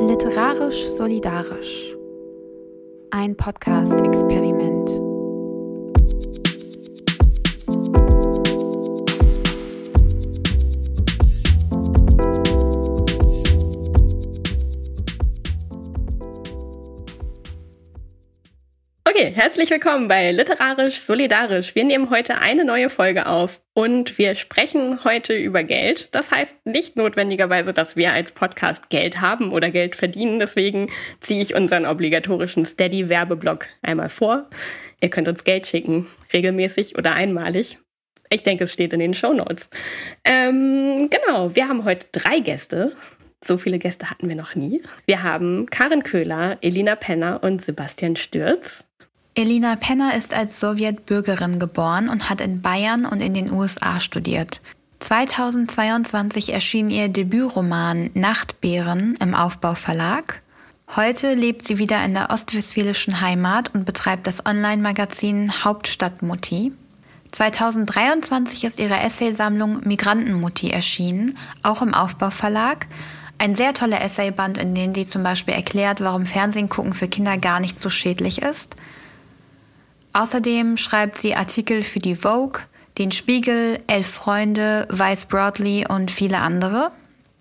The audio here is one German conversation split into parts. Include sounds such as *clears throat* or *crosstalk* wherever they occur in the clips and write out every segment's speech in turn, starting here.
Literarisch solidarisch. Ein Podcast-Experiment. Okay, herzlich willkommen bei Literarisch Solidarisch. Wir nehmen heute eine neue Folge auf und wir sprechen heute über Geld. Das heißt nicht notwendigerweise, dass wir als Podcast Geld haben oder Geld verdienen. Deswegen ziehe ich unseren obligatorischen Steady-Werbeblock einmal vor. Ihr könnt uns Geld schicken, regelmäßig oder einmalig. Ich denke, es steht in den Show Notes. Ähm, genau, wir haben heute drei Gäste. So viele Gäste hatten wir noch nie. Wir haben Karin Köhler, Elina Penner und Sebastian Stürz. Elina Penner ist als Sowjetbürgerin geboren und hat in Bayern und in den USA studiert. 2022 erschien ihr Debütroman Nachtbären im Aufbau Verlag. Heute lebt sie wieder in der ostwestfälischen Heimat und betreibt das Online-Magazin Hauptstadtmutti. 2023 ist ihre Essaysammlung Migrantenmutti erschienen, auch im Aufbau Verlag. Ein sehr toller Essayband, in dem sie zum Beispiel erklärt, warum Fernsehen gucken für Kinder gar nicht so schädlich ist. Außerdem schreibt sie Artikel für die Vogue, den Spiegel, Elf Freunde, Vice Broadly und viele andere.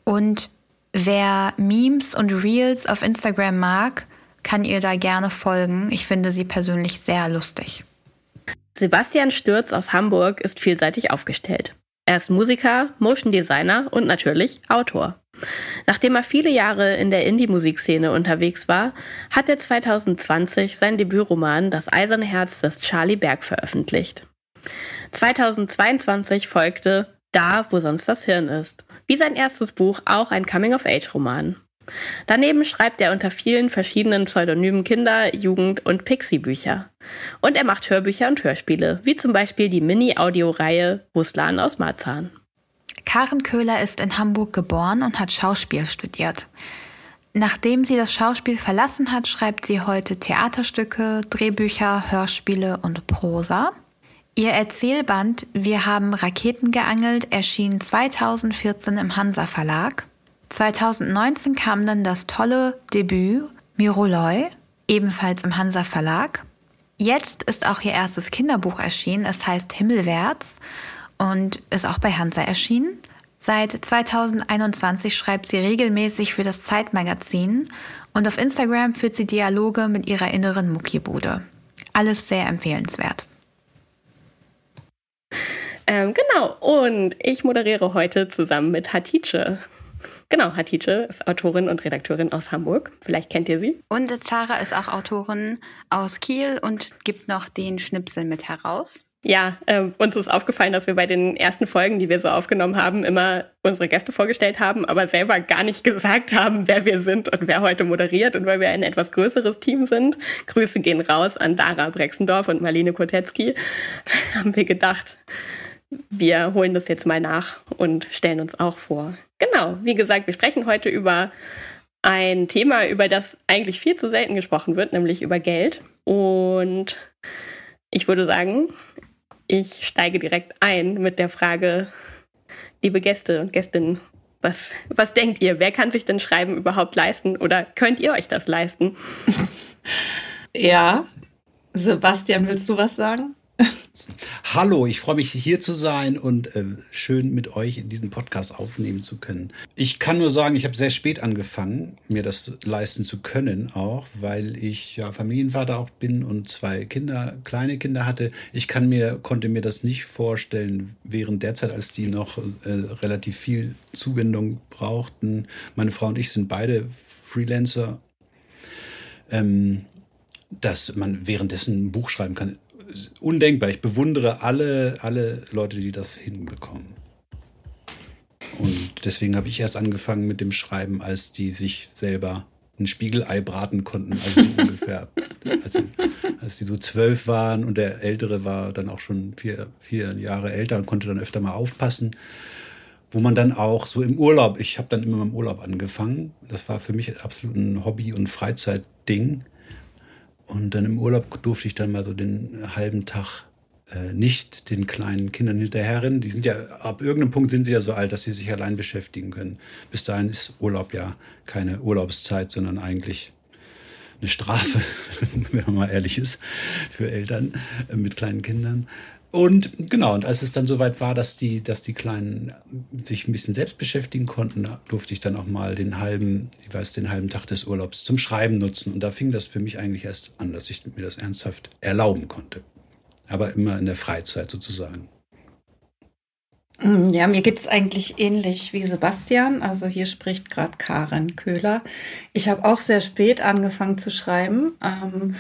Und wer Memes und Reels auf Instagram mag, kann ihr da gerne folgen. Ich finde sie persönlich sehr lustig. Sebastian Stürz aus Hamburg ist vielseitig aufgestellt. Er ist Musiker, Motion Designer und natürlich Autor. Nachdem er viele Jahre in der Indie-Musikszene unterwegs war, hat er 2020 sein Debütroman Das eiserne Herz des Charlie Berg veröffentlicht. 2022 folgte Da, wo sonst das Hirn ist, wie sein erstes Buch auch ein Coming-of-Age-Roman. Daneben schreibt er unter vielen verschiedenen Pseudonymen Kinder-, Jugend- und Pixie-Bücher. Und er macht Hörbücher und Hörspiele, wie zum Beispiel die Mini-Audioreihe Ruslan aus Marzahn. Karen Köhler ist in Hamburg geboren und hat Schauspiel studiert. Nachdem sie das Schauspiel verlassen hat, schreibt sie heute Theaterstücke, Drehbücher, Hörspiele und Prosa. Ihr Erzählband Wir haben Raketen geangelt erschien 2014 im Hansa Verlag. 2019 kam dann das tolle Debüt Miroloi, ebenfalls im Hansa Verlag. Jetzt ist auch ihr erstes Kinderbuch erschienen, es heißt Himmelwärts und ist auch bei Hansa erschienen. Seit 2021 schreibt sie regelmäßig für das Zeitmagazin und auf Instagram führt sie Dialoge mit ihrer inneren Muckibude. Alles sehr empfehlenswert. Ähm, genau, und ich moderiere heute zusammen mit Hatice. Genau, Hatice ist Autorin und Redakteurin aus Hamburg. Vielleicht kennt ihr sie. Und Zara ist auch Autorin aus Kiel und gibt noch den Schnipsel mit heraus. Ja, äh, uns ist aufgefallen, dass wir bei den ersten Folgen, die wir so aufgenommen haben, immer unsere Gäste vorgestellt haben, aber selber gar nicht *laughs* gesagt haben, wer wir sind und wer heute moderiert. Und weil wir ein etwas größeres Team sind, Grüße gehen raus an Dara Brexendorf und Marlene Kotetzky, *laughs* haben wir gedacht, wir holen das jetzt mal nach und stellen uns auch vor. Genau, wie gesagt, wir sprechen heute über ein Thema, über das eigentlich viel zu selten gesprochen wird, nämlich über Geld. Und ich würde sagen, ich steige direkt ein mit der Frage, liebe Gäste und Gästinnen, was, was denkt ihr? Wer kann sich denn Schreiben überhaupt leisten oder könnt ihr euch das leisten? *laughs* ja, Sebastian, willst du was sagen? Hallo, ich freue mich hier zu sein und äh, schön mit euch diesen Podcast aufnehmen zu können. Ich kann nur sagen, ich habe sehr spät angefangen, mir das leisten zu können, auch weil ich ja Familienvater auch bin und zwei Kinder, kleine Kinder hatte. Ich kann mir konnte mir das nicht vorstellen während der Zeit, als die noch äh, relativ viel Zuwendung brauchten. Meine Frau und ich sind beide Freelancer. Ähm, dass man währenddessen ein Buch schreiben kann undenkbar. Ich bewundere alle, alle Leute, die das hinbekommen. Und deswegen habe ich erst angefangen mit dem Schreiben, als die sich selber ein Spiegelei braten konnten. Also *laughs* ungefähr, als, als die so zwölf waren und der Ältere war dann auch schon vier, vier Jahre älter und konnte dann öfter mal aufpassen. Wo man dann auch so im Urlaub, ich habe dann immer im Urlaub angefangen. Das war für mich absolut ein Hobby- und Freizeitding und dann im Urlaub durfte ich dann mal so den halben Tag äh, nicht den kleinen Kindern hinterherrennen. Die sind ja, ab irgendeinem Punkt sind sie ja so alt, dass sie sich allein beschäftigen können. Bis dahin ist Urlaub ja keine Urlaubszeit, sondern eigentlich eine Strafe, *laughs* wenn man mal ehrlich ist, für Eltern äh, mit kleinen Kindern. Und genau, und als es dann soweit war, dass die, dass die Kleinen sich ein bisschen selbst beschäftigen konnten, durfte ich dann auch mal den halben, ich weiß, den halben Tag des Urlaubs zum Schreiben nutzen. Und da fing das für mich eigentlich erst an, dass ich mir das ernsthaft erlauben konnte. Aber immer in der Freizeit sozusagen. Mm, ja, mir geht's eigentlich ähnlich wie Sebastian. Also hier spricht gerade Karen Köhler. Ich habe auch sehr spät angefangen zu schreiben. Ähm,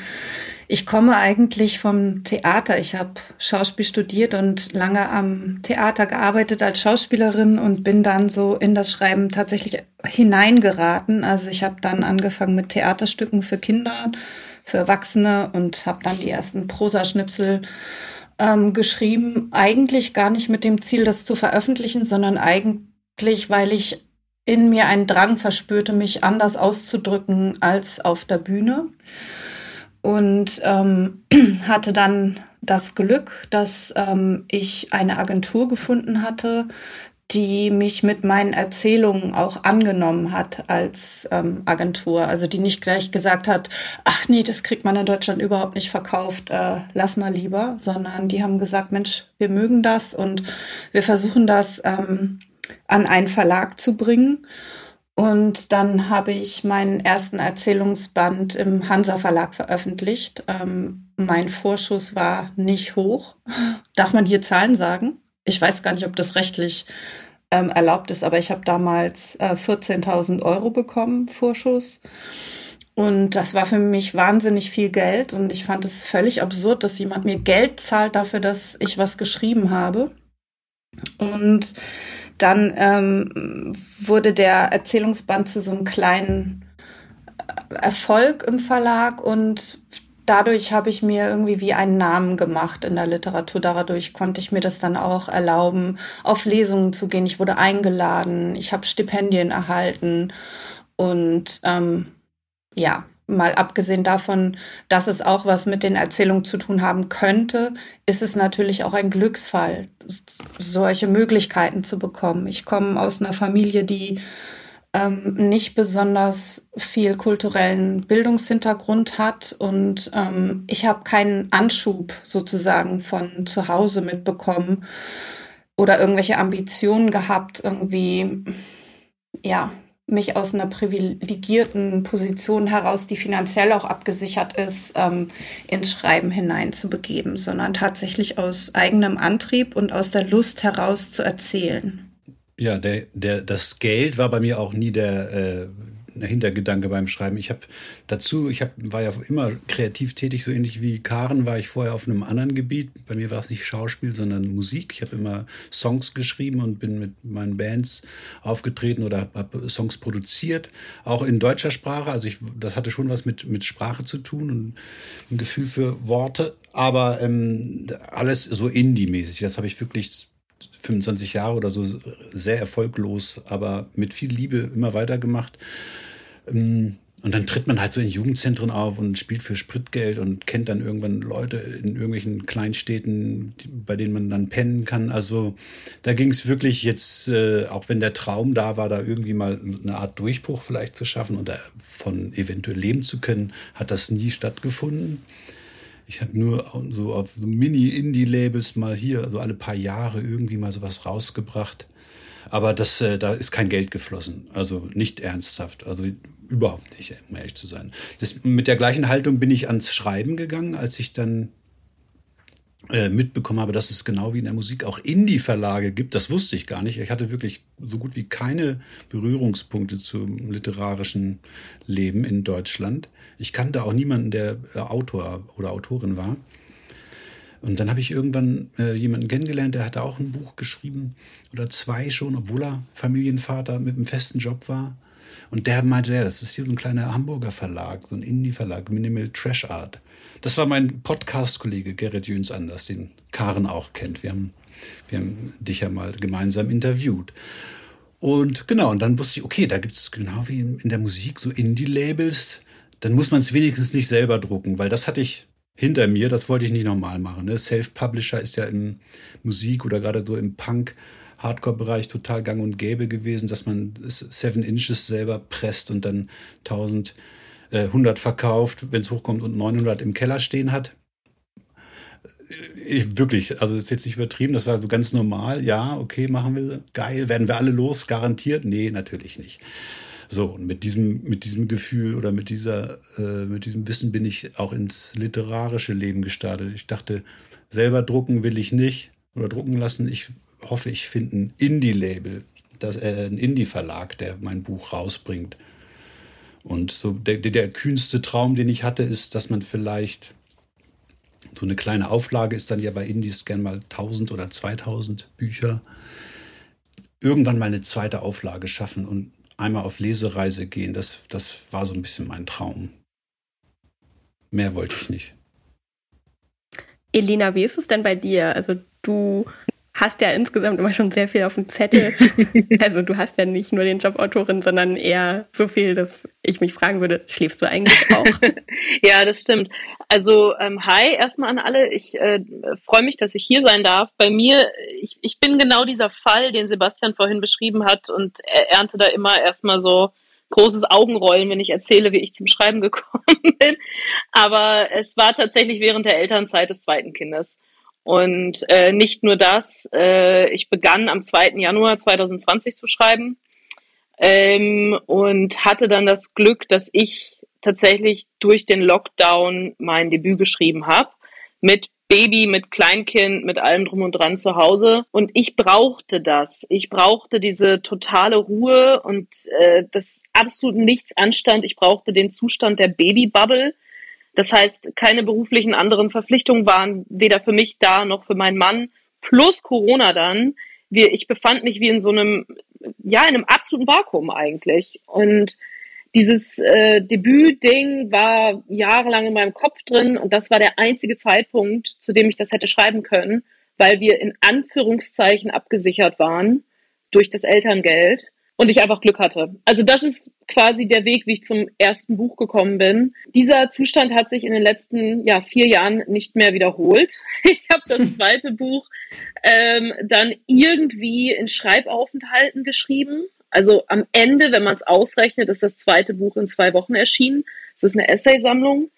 ich komme eigentlich vom Theater. Ich habe Schauspiel studiert und lange am Theater gearbeitet als Schauspielerin und bin dann so in das Schreiben tatsächlich hineingeraten. Also ich habe dann angefangen mit Theaterstücken für Kinder, für Erwachsene und habe dann die ersten Prosaschnipsel ähm, geschrieben, eigentlich gar nicht mit dem Ziel, das zu veröffentlichen, sondern eigentlich, weil ich in mir einen Drang verspürte, mich anders auszudrücken als auf der Bühne. Und ähm, *clears throat* hatte dann das Glück, dass ähm, ich eine Agentur gefunden hatte, die mich mit meinen Erzählungen auch angenommen hat als ähm, Agentur. Also die nicht gleich gesagt hat, ach nee, das kriegt man in Deutschland überhaupt nicht verkauft, äh, lass mal lieber, sondern die haben gesagt, Mensch, wir mögen das und wir versuchen das ähm, an einen Verlag zu bringen. Und dann habe ich meinen ersten Erzählungsband im Hansa Verlag veröffentlicht. Ähm, mein Vorschuss war nicht hoch. *laughs* Darf man hier Zahlen sagen? Ich weiß gar nicht, ob das rechtlich ähm, erlaubt ist, aber ich habe damals äh, 14.000 Euro bekommen, Vorschuss. Und das war für mich wahnsinnig viel Geld und ich fand es völlig absurd, dass jemand mir Geld zahlt dafür, dass ich was geschrieben habe. Und dann ähm, wurde der Erzählungsband zu so einem kleinen äh, Erfolg im Verlag und dadurch habe ich mir irgendwie wie einen Namen gemacht in der Literatur. Dadurch konnte ich mir das dann auch erlauben, auf Lesungen zu gehen. Ich wurde eingeladen, ich habe Stipendien erhalten und ähm, ja, mal abgesehen davon, dass es auch was mit den Erzählungen zu tun haben könnte, ist es natürlich auch ein Glücksfall, solche Möglichkeiten zu bekommen. Ich komme aus einer Familie, die ähm, nicht besonders viel kulturellen Bildungshintergrund hat und ähm, ich habe keinen Anschub sozusagen von zu Hause mitbekommen oder irgendwelche Ambitionen gehabt, irgendwie, ja, mich aus einer privilegierten Position heraus, die finanziell auch abgesichert ist, ähm, ins Schreiben hineinzubegeben, sondern tatsächlich aus eigenem Antrieb und aus der Lust heraus zu erzählen. Ja, der, der, das Geld war bei mir auch nie der, äh, der Hintergedanke beim Schreiben. Ich habe dazu, ich hab, war ja immer kreativ tätig, so ähnlich wie Karen war ich vorher auf einem anderen Gebiet. Bei mir war es nicht Schauspiel, sondern Musik. Ich habe immer Songs geschrieben und bin mit meinen Bands aufgetreten oder habe hab Songs produziert, auch in deutscher Sprache. Also ich, das hatte schon was mit, mit Sprache zu tun und ein Gefühl für Worte, aber ähm, alles so Indie-mäßig. Das habe ich wirklich 25 Jahre oder so sehr erfolglos, aber mit viel Liebe immer weitergemacht. Ähm, und dann tritt man halt so in Jugendzentren auf und spielt für Spritgeld und kennt dann irgendwann Leute in irgendwelchen Kleinstädten, bei denen man dann pennen kann. Also da ging es wirklich jetzt, äh, auch wenn der Traum da war, da irgendwie mal eine Art Durchbruch vielleicht zu schaffen und davon eventuell leben zu können, hat das nie stattgefunden. Ich habe nur so auf so Mini-Indie-Labels mal hier, also alle paar Jahre irgendwie mal sowas rausgebracht. Aber das, äh, da ist kein Geld geflossen. Also nicht ernsthaft. Also überhaupt nicht, um ehrlich zu sein. Das, mit der gleichen Haltung bin ich ans Schreiben gegangen, als ich dann äh, mitbekommen habe, dass es genau wie in der Musik auch Indie-Verlage gibt. Das wusste ich gar nicht. Ich hatte wirklich so gut wie keine Berührungspunkte zum literarischen Leben in Deutschland. Ich kannte auch niemanden, der äh, Autor oder Autorin war. Und dann habe ich irgendwann äh, jemanden kennengelernt, der hatte auch ein Buch geschrieben oder zwei schon, obwohl er Familienvater mit einem festen Job war. Und der meinte, ja, das ist hier so ein kleiner Hamburger Verlag, so ein Indie-Verlag, Minimal Trash Art. Das war mein Podcast-Kollege Gerrit Jöns Anders, den Karen auch kennt. Wir haben, wir haben dich ja mal gemeinsam interviewt. Und genau, und dann wusste ich, okay, da gibt es genau wie in der Musik so Indie-Labels. Dann muss man es wenigstens nicht selber drucken, weil das hatte ich hinter mir. Das wollte ich nicht nochmal machen. Ne? Self-Publisher ist ja im Musik oder gerade so im Punk. Hardcore-Bereich total gang und gäbe gewesen, dass man Seven Inches selber presst und dann 1000, äh, 100 verkauft, wenn es hochkommt und 900 im Keller stehen hat. Ich, wirklich, also das ist jetzt nicht übertrieben, das war so ganz normal. Ja, okay, machen wir, geil, werden wir alle los, garantiert? Nee, natürlich nicht. So, und mit diesem, mit diesem Gefühl oder mit dieser, äh, mit diesem Wissen bin ich auch ins literarische Leben gestartet. Ich dachte, selber drucken will ich nicht oder drucken lassen. Ich hoffe, ich finde ein Indie-Label, äh, ein Indie-Verlag, der mein Buch rausbringt. Und so der, der kühnste Traum, den ich hatte, ist, dass man vielleicht so eine kleine Auflage ist dann ja bei Indies gern mal 1000 oder 2000 Bücher. Irgendwann mal eine zweite Auflage schaffen und einmal auf Lesereise gehen. Das, das war so ein bisschen mein Traum. Mehr wollte ich nicht. Elina, wie ist es denn bei dir? Also du hast ja insgesamt immer schon sehr viel auf dem Zettel. *laughs* also du hast ja nicht nur den Job Autorin, sondern eher so viel, dass ich mich fragen würde, schläfst du eigentlich auch? *laughs* ja, das stimmt. Also ähm, hi erstmal an alle. Ich äh, freue mich, dass ich hier sein darf. Bei mir, ich, ich bin genau dieser Fall, den Sebastian vorhin beschrieben hat und er ernte da immer erstmal so großes Augenrollen, wenn ich erzähle, wie ich zum Schreiben *laughs* gekommen bin. Aber es war tatsächlich während der Elternzeit des zweiten Kindes. Und äh, nicht nur das, äh, ich begann am 2. Januar 2020 zu schreiben ähm, und hatte dann das Glück, dass ich tatsächlich durch den Lockdown mein Debüt geschrieben habe. Mit Baby, mit Kleinkind, mit allem drum und dran zu Hause. Und ich brauchte das. Ich brauchte diese totale Ruhe und äh, das absolut nichts anstand. Ich brauchte den Zustand der Babybubble das heißt, keine beruflichen anderen Verpflichtungen waren weder für mich da noch für meinen Mann. Plus Corona dann. Wir, ich befand mich wie in so einem, ja, in einem absoluten Vakuum eigentlich. Und dieses äh, Debüt-Ding war jahrelang in meinem Kopf drin und das war der einzige Zeitpunkt, zu dem ich das hätte schreiben können, weil wir in Anführungszeichen abgesichert waren durch das Elterngeld und ich einfach Glück hatte. Also das ist quasi der Weg, wie ich zum ersten Buch gekommen bin. Dieser Zustand hat sich in den letzten ja, vier Jahren nicht mehr wiederholt. *laughs* Ich habe das *laughs* zweite Buch ähm, dann irgendwie in Schreibaufenthalten geschrieben. Also am Ende, wenn man es ausrechnet, ist das zweite Buch in zwei Wochen erschienen. Es ist eine Essaysammlung.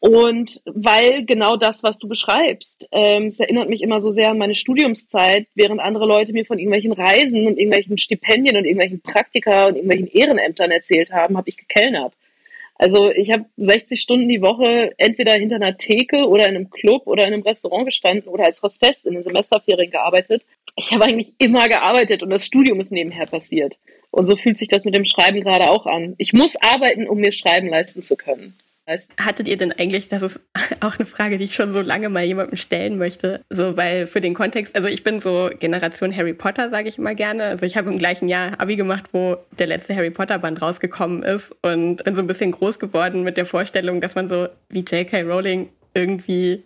Und weil genau das, was du beschreibst, ähm, es erinnert mich immer so sehr an meine Studiumszeit, während andere Leute mir von irgendwelchen Reisen und irgendwelchen Stipendien und irgendwelchen Praktika und irgendwelchen Ehrenämtern erzählt haben, habe ich gekellnert. Also ich habe 60 Stunden die Woche entweder hinter einer Theke oder in einem Club oder in einem Restaurant gestanden oder als Hostess in den Semesterferien gearbeitet. Ich habe eigentlich immer gearbeitet und das Studium ist nebenher passiert. Und so fühlt sich das mit dem Schreiben gerade auch an. Ich muss arbeiten, um mir Schreiben leisten zu können. Hattet ihr denn eigentlich, das ist *laughs* auch eine Frage, die ich schon so lange mal jemandem stellen möchte, so weil für den Kontext, also ich bin so Generation Harry Potter, sage ich immer gerne. Also ich habe im gleichen Jahr Abi gemacht, wo der letzte Harry Potter Band rausgekommen ist und bin so ein bisschen groß geworden mit der Vorstellung, dass man so wie J.K. Rowling irgendwie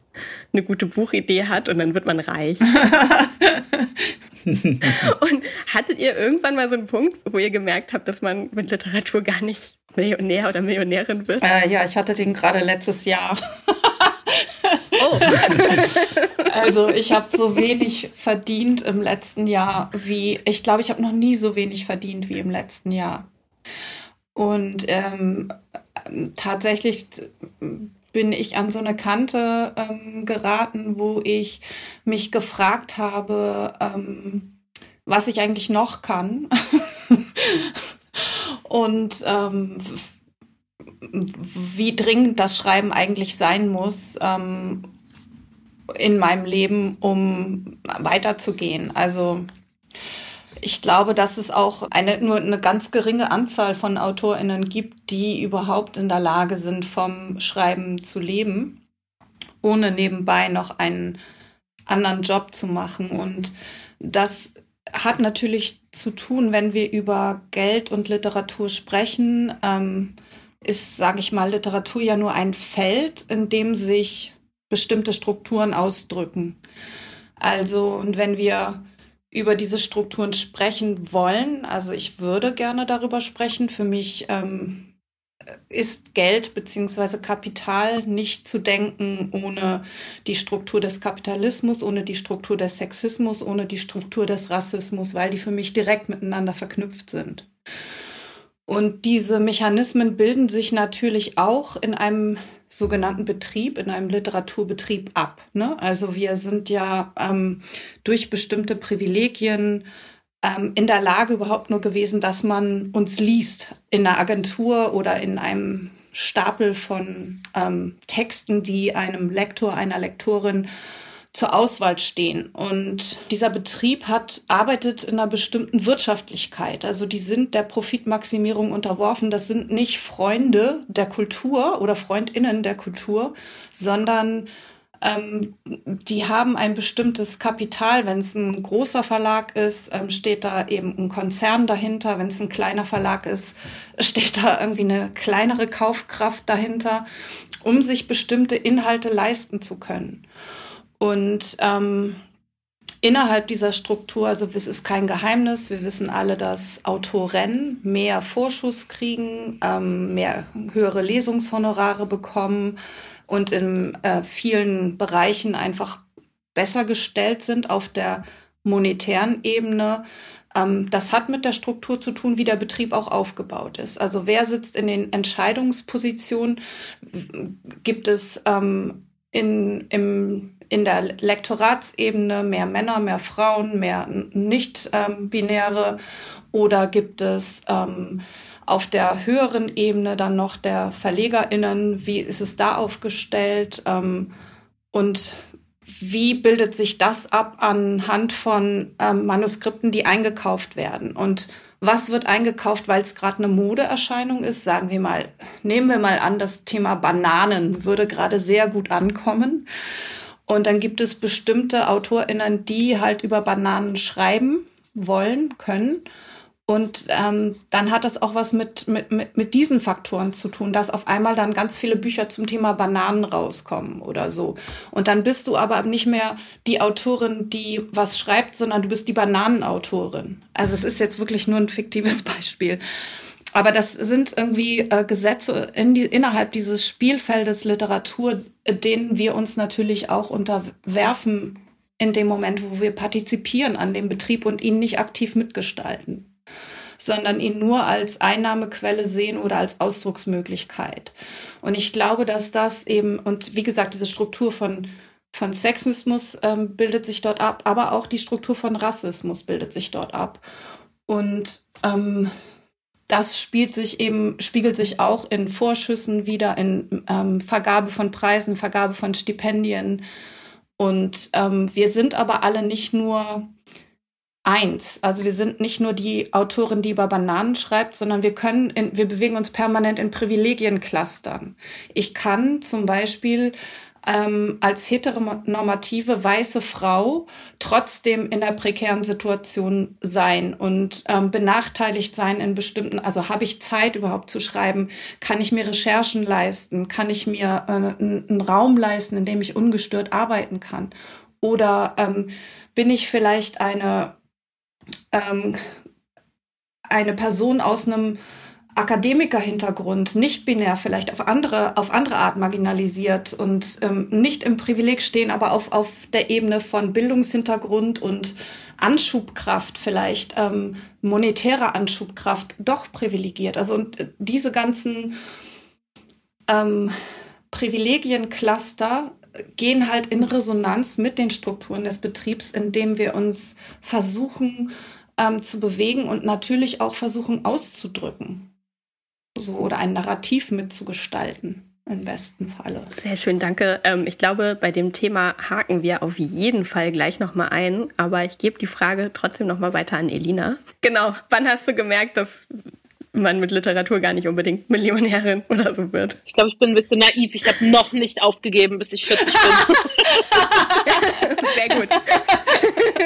eine gute Buchidee hat und dann wird man reich. *laughs* *laughs* und hattet ihr irgendwann mal so einen Punkt, wo ihr gemerkt habt, dass man mit Literatur gar nicht Millionär oder Millionärin wird? Äh, ja, ich hatte den gerade letztes Jahr. *laughs* oh. *laughs* also ich habe so wenig verdient im letzten Jahr wie, ich glaube, ich habe noch nie so wenig verdient wie im letzten Jahr. Und ähm, tatsächlich bin ich an so eine Kante ähm, geraten, wo ich mich gefragt habe, ähm, was ich eigentlich noch kann. *laughs* und ähm, wie dringend das Schreiben eigentlich sein muss ähm, in meinem Leben, um weiterzugehen. Also ich glaube, dass es auch eine, nur eine ganz geringe Anzahl von AutorInnen gibt, die überhaupt in der Lage sind, vom Schreiben zu leben, ohne nebenbei noch einen anderen Job zu machen. Und das hat natürlich zu tun, wenn wir über Geld und Literatur sprechen, ähm, ist, sage ich mal, Literatur ja nur ein Feld, in dem sich bestimmte Strukturen ausdrücken. Also, und wenn wir über diese Strukturen sprechen wollen. Also ich würde gerne darüber sprechen. Für mich ähm, ist Geld beziehungsweise Kapital nicht zu denken ohne die Struktur des Kapitalismus, ohne die Struktur des Sexismus, ohne die Struktur des Rassismus, weil die für mich direkt miteinander verknüpft sind. Und diese Mechanismen bilden sich natürlich auch in einem sogenannten Betrieb, in einem Literaturbetrieb ab. Ne? Also wir sind ja ähm, durch bestimmte Privilegien ähm, in der Lage überhaupt nur gewesen, dass man uns liest in einer Agentur oder in einem Stapel von ähm, Texten, die einem Lektor, einer Lektorin zur Auswahl stehen. Und dieser Betrieb hat, arbeitet in einer bestimmten Wirtschaftlichkeit. Also die sind der Profitmaximierung unterworfen. Das sind nicht Freunde der Kultur oder Freundinnen der Kultur, sondern ähm, die haben ein bestimmtes Kapital. Wenn es ein großer Verlag ist, ähm, steht da eben ein Konzern dahinter. Wenn es ein kleiner Verlag ist, steht da irgendwie eine kleinere Kaufkraft dahinter, um sich bestimmte Inhalte leisten zu können. Und ähm, innerhalb dieser Struktur, also es ist kein Geheimnis, wir wissen alle, dass Autoren mehr Vorschuss kriegen, ähm, mehr höhere Lesungshonorare bekommen, und in äh, vielen Bereichen einfach besser gestellt sind auf der monetären Ebene. Ähm, das hat mit der Struktur zu tun, wie der Betrieb auch aufgebaut ist. Also wer sitzt in den Entscheidungspositionen? Gibt es ähm, in, im, in der Lektoratsebene mehr Männer, mehr Frauen, mehr nicht-binäre? Oder gibt es ähm, auf der höheren Ebene dann noch der VerlegerInnen, wie ist es da aufgestellt ähm, und wie bildet sich das ab anhand von ähm, Manuskripten, die eingekauft werden und was wird eingekauft, weil es gerade eine Modeerscheinung ist? Sagen wir mal, nehmen wir mal an, das Thema Bananen würde gerade sehr gut ankommen. Und dann gibt es bestimmte AutorInnen, die halt über Bananen schreiben wollen, können. Und ähm, dann hat das auch was mit, mit, mit, mit diesen Faktoren zu tun, dass auf einmal dann ganz viele Bücher zum Thema Bananen rauskommen oder so. Und dann bist du aber nicht mehr die Autorin, die was schreibt, sondern du bist die Bananenautorin. Also es ist jetzt wirklich nur ein fiktives *laughs* Beispiel. Aber das sind irgendwie äh, Gesetze in die, innerhalb dieses Spielfeldes Literatur, denen wir uns natürlich auch unterwerfen in dem Moment, wo wir partizipieren an dem Betrieb und ihn nicht aktiv mitgestalten sondern ihn nur als Einnahmequelle sehen oder als Ausdrucksmöglichkeit. Und ich glaube, dass das eben, und wie gesagt, diese Struktur von, von Sexismus ähm, bildet sich dort ab, aber auch die Struktur von Rassismus bildet sich dort ab. Und ähm, das spielt sich eben, spiegelt sich auch in Vorschüssen wieder, in ähm, Vergabe von Preisen, Vergabe von Stipendien. Und ähm, wir sind aber alle nicht nur eins. Also wir sind nicht nur die Autorin, die über Bananen schreibt, sondern wir können, in, wir bewegen uns permanent in Privilegienclustern. Ich kann zum Beispiel ähm, als heteronormative weiße Frau trotzdem in der prekären Situation sein und ähm, benachteiligt sein in bestimmten, also habe ich Zeit überhaupt zu schreiben, kann ich mir Recherchen leisten, kann ich mir äh, einen Raum leisten, in dem ich ungestört arbeiten kann? Oder ähm, bin ich vielleicht eine ähm, eine Person aus einem Akademikerhintergrund, nicht binär, vielleicht auf andere, auf andere Art marginalisiert und ähm, nicht im Privileg stehen, aber auf, auf der Ebene von Bildungshintergrund und Anschubkraft vielleicht, ähm, monetärer Anschubkraft, doch privilegiert. Also und diese ganzen ähm, Privilegiencluster gehen halt in Resonanz mit den Strukturen des Betriebs, indem wir uns versuchen, ähm, zu bewegen und natürlich auch versuchen auszudrücken. So, oder ein Narrativ mitzugestalten. Im besten Falle. Sehr schön, danke. Ähm, ich glaube, bei dem Thema haken wir auf jeden Fall gleich nochmal ein, aber ich gebe die Frage trotzdem nochmal weiter an Elina. Genau, wann hast du gemerkt, dass man mit Literatur gar nicht unbedingt Millionärin *laughs* oder so wird. Ich glaube, ich bin ein bisschen naiv. Ich habe noch nicht aufgegeben, bis ich 40 bin. *laughs* Sehr gut.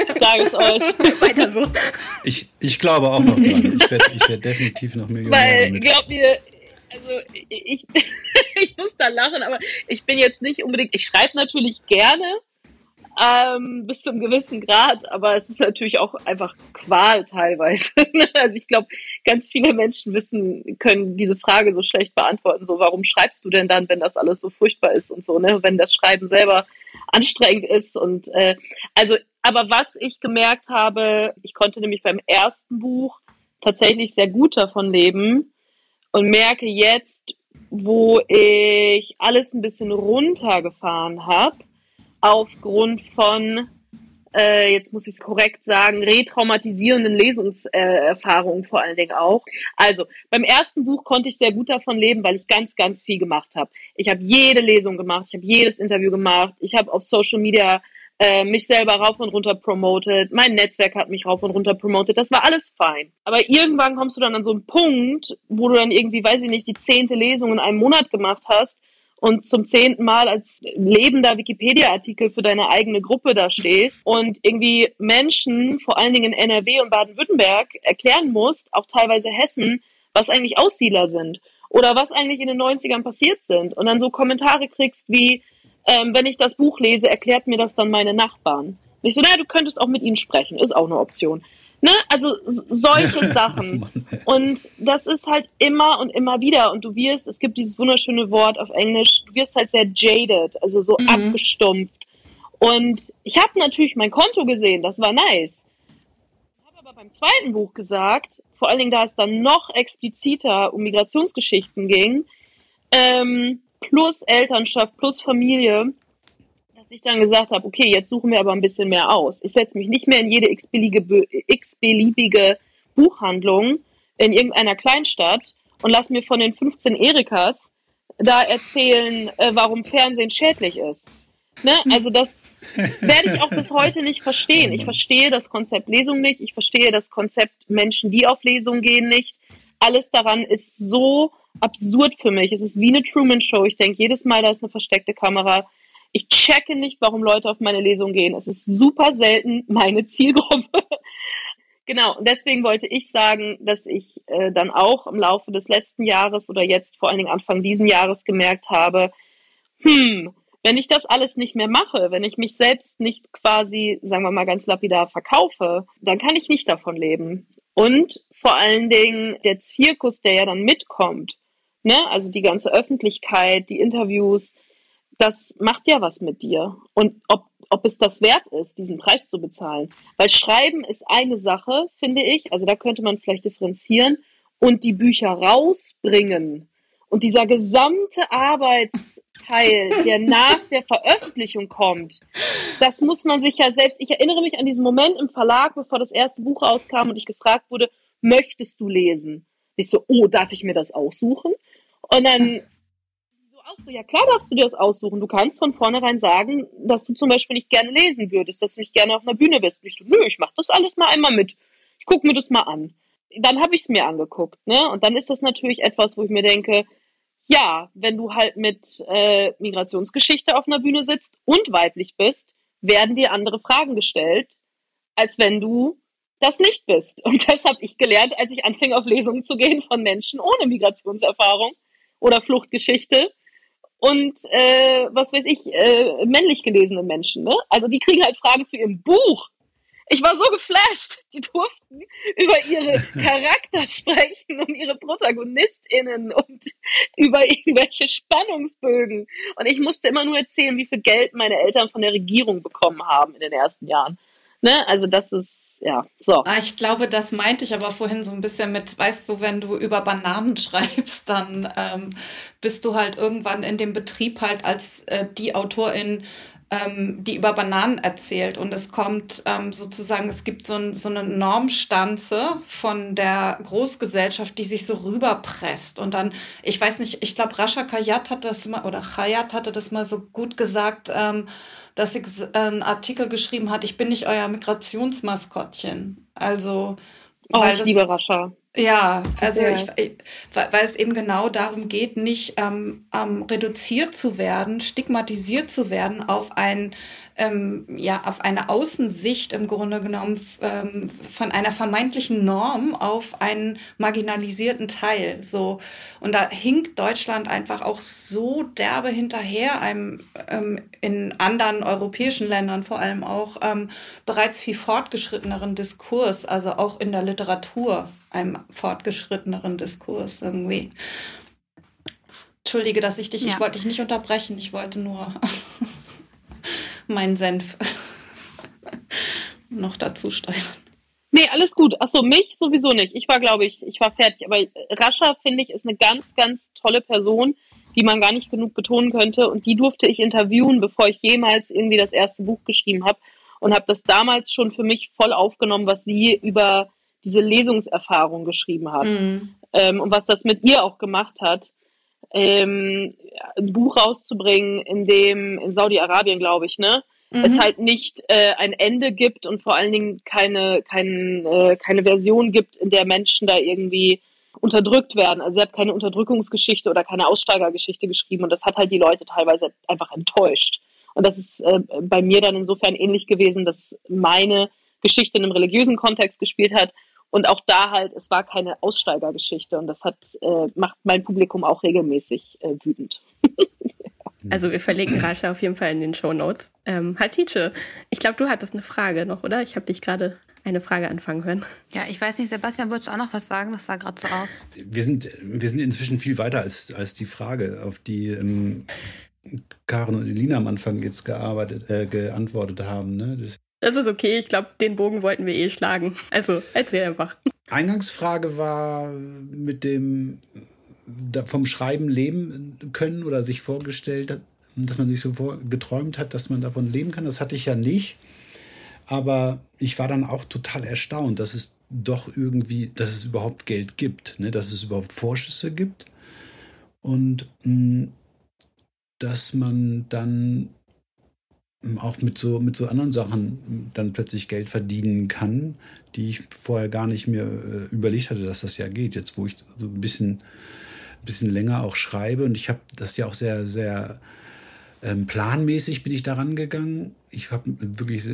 Ich sage es euch. *laughs* Weiter so. Ich, ich glaube auch noch dran. Ich werde ich werd definitiv noch Millionärin. Weil, glaubt mir, also ich, ich muss da lachen, aber ich bin jetzt nicht unbedingt, ich schreibe natürlich gerne, ähm, bis zum gewissen Grad, aber es ist natürlich auch einfach Qual teilweise. *laughs* also ich glaube, ganz viele Menschen wissen, können diese Frage so schlecht beantworten. So, warum schreibst du denn dann, wenn das alles so furchtbar ist und so, ne? Wenn das Schreiben selber anstrengend ist und äh, also, aber was ich gemerkt habe, ich konnte nämlich beim ersten Buch tatsächlich sehr gut davon leben und merke jetzt, wo ich alles ein bisschen runtergefahren habe aufgrund von, äh, jetzt muss ich es korrekt sagen, retraumatisierenden Lesungserfahrungen vor allen Dingen auch. Also beim ersten Buch konnte ich sehr gut davon leben, weil ich ganz, ganz viel gemacht habe. Ich habe jede Lesung gemacht, ich habe jedes Interview gemacht, ich habe auf Social Media äh, mich selber rauf und runter promotet, mein Netzwerk hat mich rauf und runter promotet, das war alles fein. Aber irgendwann kommst du dann an so einen Punkt, wo du dann irgendwie, weiß ich nicht, die zehnte Lesung in einem Monat gemacht hast und zum zehnten Mal als lebender Wikipedia-Artikel für deine eigene Gruppe da stehst und irgendwie Menschen, vor allen Dingen in NRW und Baden-Württemberg, erklären musst, auch teilweise Hessen, was eigentlich Aussiedler sind oder was eigentlich in den 90ern passiert sind und dann so Kommentare kriegst wie, ähm, wenn ich das Buch lese, erklärt mir das dann meine Nachbarn. Und ich so, naja, du könntest auch mit ihnen sprechen, ist auch eine Option. Ne? Also solche *laughs* Sachen. Und das ist halt immer und immer wieder. Und du wirst, es gibt dieses wunderschöne Wort auf Englisch, du wirst halt sehr jaded, also so mhm. abgestumpft. Und ich habe natürlich mein Konto gesehen, das war nice. Ich habe aber beim zweiten Buch gesagt, vor allen Dingen da es dann noch expliziter um Migrationsgeschichten ging, ähm, plus Elternschaft, plus Familie, dass ich dann gesagt habe, okay, jetzt suchen wir aber ein bisschen mehr aus. Ich setze mich nicht mehr in jede x-beliebige, x-beliebige Buchhandlung in irgendeiner Kleinstadt und lass mir von den 15 Erikas da erzählen, äh, warum Fernsehen schädlich ist. Ne? Also das *laughs* werde ich auch bis heute nicht verstehen. Ich verstehe das Konzept Lesung nicht. Ich verstehe das Konzept Menschen, die auf Lesung gehen, nicht. Alles daran ist so absurd für mich. Es ist wie eine Truman Show. Ich denke jedes Mal, da ist eine versteckte Kamera. Ich checke nicht, warum Leute auf meine Lesung gehen. Es ist super selten meine Zielgruppe. *laughs* genau, deswegen wollte ich sagen, dass ich äh, dann auch im Laufe des letzten Jahres oder jetzt vor allen Dingen Anfang diesen Jahres gemerkt habe, hm, wenn ich das alles nicht mehr mache, wenn ich mich selbst nicht quasi, sagen wir mal ganz lapidar, verkaufe, dann kann ich nicht davon leben. Und vor allen Dingen der Zirkus, der ja dann mitkommt, ne, also die ganze Öffentlichkeit, die Interviews, das macht ja was mit dir. Und ob, ob es das wert ist, diesen Preis zu bezahlen. Weil Schreiben ist eine Sache, finde ich. Also da könnte man vielleicht differenzieren. Und die Bücher rausbringen. Und dieser gesamte Arbeitsteil, der nach der Veröffentlichung kommt, das muss man sich ja selbst. Ich erinnere mich an diesen Moment im Verlag, bevor das erste Buch rauskam und ich gefragt wurde, möchtest du lesen? Ich so, oh, darf ich mir das aussuchen? Und dann auch so, ja klar darfst du dir das aussuchen. Du kannst von vornherein sagen, dass du zum Beispiel nicht gerne lesen würdest, dass du nicht gerne auf einer Bühne bist. Und ich so, nö, ich mach das alles mal einmal mit. Ich gucke mir das mal an. Dann habe ich es mir angeguckt, ne? Und dann ist das natürlich etwas, wo ich mir denke, ja, wenn du halt mit äh, Migrationsgeschichte auf einer Bühne sitzt und weiblich bist, werden dir andere Fragen gestellt, als wenn du das nicht bist. Und *laughs* das habe ich gelernt, als ich anfing, auf Lesungen zu gehen von Menschen ohne Migrationserfahrung oder Fluchtgeschichte und äh, was weiß ich, äh, männlich gelesene Menschen. Ne? Also die kriegen halt Fragen zu ihrem Buch. Ich war so geflasht. Die durften über ihre *laughs* Charakter sprechen und ihre ProtagonistInnen und über irgendwelche Spannungsbögen. Und ich musste immer nur erzählen, wie viel Geld meine Eltern von der Regierung bekommen haben in den ersten Jahren. Ne? Also das ist ja, so. Ah, ich glaube, das meinte ich aber vorhin so ein bisschen mit, weißt du, wenn du über Bananen *laughs* schreibst, dann ähm, bist du halt irgendwann in dem Betrieb halt als äh, die Autorin ähm, die über Bananen erzählt. Und es kommt ähm, sozusagen, es gibt so, ein, so eine Normstanze von der Großgesellschaft, die sich so rüberpresst. Und dann, ich weiß nicht, ich glaube, Rasha Kayat hat das mal, oder Khayat hatte das mal so gut gesagt, ähm, dass sie äh, einen Artikel geschrieben hat, ich bin nicht euer Migrationsmaskottchen. Also, oh, weil ich das, liebe Rascha. Ja, also ja. Ich, ich, weil es eben genau darum geht, nicht ähm, ähm, reduziert zu werden, stigmatisiert zu werden auf ein ähm, ja auf eine Außensicht im Grunde genommen ähm, von einer vermeintlichen Norm auf einen marginalisierten Teil. So und da hinkt Deutschland einfach auch so derbe hinterher, einem ähm, in anderen europäischen Ländern vor allem auch ähm, bereits viel fortgeschritteneren Diskurs, also auch in der Literatur einem fortgeschritteneren Diskurs irgendwie. Entschuldige, dass ich dich, ja. ich wollte dich nicht unterbrechen, ich wollte nur meinen Senf *laughs* noch dazu steuern. Nee, alles gut. Achso, mich sowieso nicht. Ich war, glaube ich, ich war fertig. Aber Rascha, finde ich, ist eine ganz, ganz tolle Person, die man gar nicht genug betonen könnte. Und die durfte ich interviewen, bevor ich jemals irgendwie das erste Buch geschrieben habe. Und habe das damals schon für mich voll aufgenommen, was sie über diese Lesungserfahrung geschrieben hat. Mhm. Ähm, und was das mit ihr auch gemacht hat. Ähm, ein Buch rauszubringen, in dem, in Saudi-Arabien, glaube ich, ne? Mhm. es halt nicht äh, ein Ende gibt und vor allen Dingen keine, kein, äh, keine Version gibt, in der Menschen da irgendwie unterdrückt werden. Also sie hat keine Unterdrückungsgeschichte oder keine Aussteigergeschichte geschrieben und das hat halt die Leute teilweise einfach enttäuscht. Und das ist äh, bei mir dann insofern ähnlich gewesen, dass meine Geschichte in einem religiösen Kontext gespielt hat und auch da halt, es war keine Aussteigergeschichte und das hat, äh, macht mein Publikum auch regelmäßig äh, wütend. *laughs* Also wir verlinken Rascha auf jeden Fall in den Show Notes. Ähm, Hatice, ich glaube, du hattest eine Frage noch, oder? Ich habe dich gerade eine Frage anfangen hören. Ja, ich weiß nicht, Sebastian, wolltest du auch noch was sagen? Das sah gerade so aus. Wir sind, wir sind inzwischen viel weiter als, als die Frage, auf die ähm, Karen und Elina am Anfang jetzt gearbeitet, äh, geantwortet haben. Ne? Das, das ist okay. Ich glaube, den Bogen wollten wir eh schlagen. Also erzähl einfach. Eingangsfrage war mit dem vom Schreiben leben können oder sich vorgestellt hat, dass man sich so geträumt hat, dass man davon leben kann. Das hatte ich ja nicht. Aber ich war dann auch total erstaunt, dass es doch irgendwie, dass es überhaupt Geld gibt, ne? dass es überhaupt Vorschüsse gibt und mh, dass man dann auch mit so, mit so anderen Sachen dann plötzlich Geld verdienen kann, die ich vorher gar nicht mir äh, überlegt hatte, dass das ja geht. Jetzt, wo ich so ein bisschen bisschen länger auch schreibe und ich habe das ja auch sehr, sehr ähm, planmäßig bin ich daran gegangen. Ich habe wirklich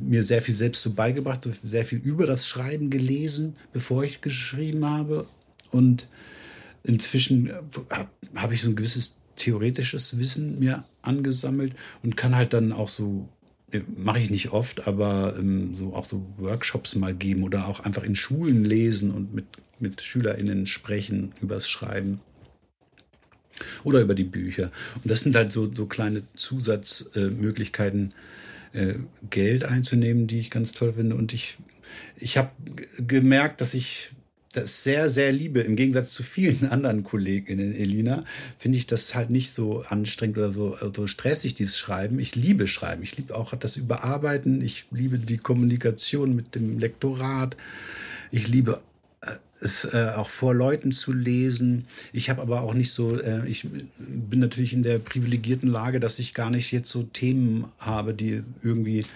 mir sehr viel selbst so beigebracht, sehr viel über das Schreiben gelesen, bevor ich geschrieben habe. Und inzwischen habe hab ich so ein gewisses theoretisches Wissen mir angesammelt und kann halt dann auch so äh, mache ich nicht oft, aber ähm, so auch so Workshops mal geben oder auch einfach in Schulen lesen und mit, mit SchülerInnen sprechen übers Schreiben. Oder über die Bücher. Und das sind halt so, so kleine Zusatzmöglichkeiten, äh, äh, Geld einzunehmen, die ich ganz toll finde. Und ich, ich habe gemerkt, dass ich das sehr, sehr liebe. Im Gegensatz zu vielen *laughs* anderen Kolleginnen, Elina, finde ich das halt nicht so anstrengend oder so, so stressig, dieses Schreiben. Ich liebe Schreiben. Ich liebe auch das Überarbeiten. Ich liebe die Kommunikation mit dem Lektorat. Ich liebe es äh, auch vor Leuten zu lesen. Ich habe aber auch nicht so, äh, ich bin natürlich in der privilegierten Lage, dass ich gar nicht jetzt so Themen habe, die irgendwie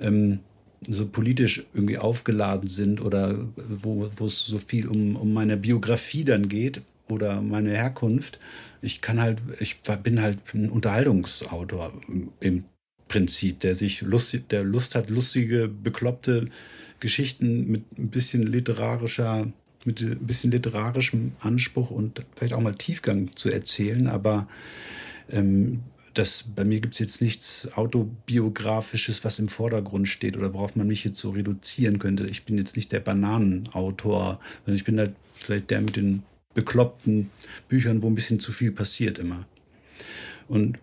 ähm, so politisch irgendwie aufgeladen sind oder wo, wo es so viel um, um meine Biografie dann geht oder meine Herkunft. Ich kann halt, ich bin halt ein Unterhaltungsautor im Prinzip, der sich lustig, der Lust hat, lustige, bekloppte Geschichten mit ein bisschen literarischer mit ein bisschen literarischem Anspruch und vielleicht auch mal Tiefgang zu erzählen, aber ähm, das, bei mir gibt es jetzt nichts autobiografisches, was im Vordergrund steht oder worauf man mich jetzt so reduzieren könnte. Ich bin jetzt nicht der Bananenautor, sondern ich bin halt vielleicht der mit den bekloppten Büchern, wo ein bisschen zu viel passiert immer. Und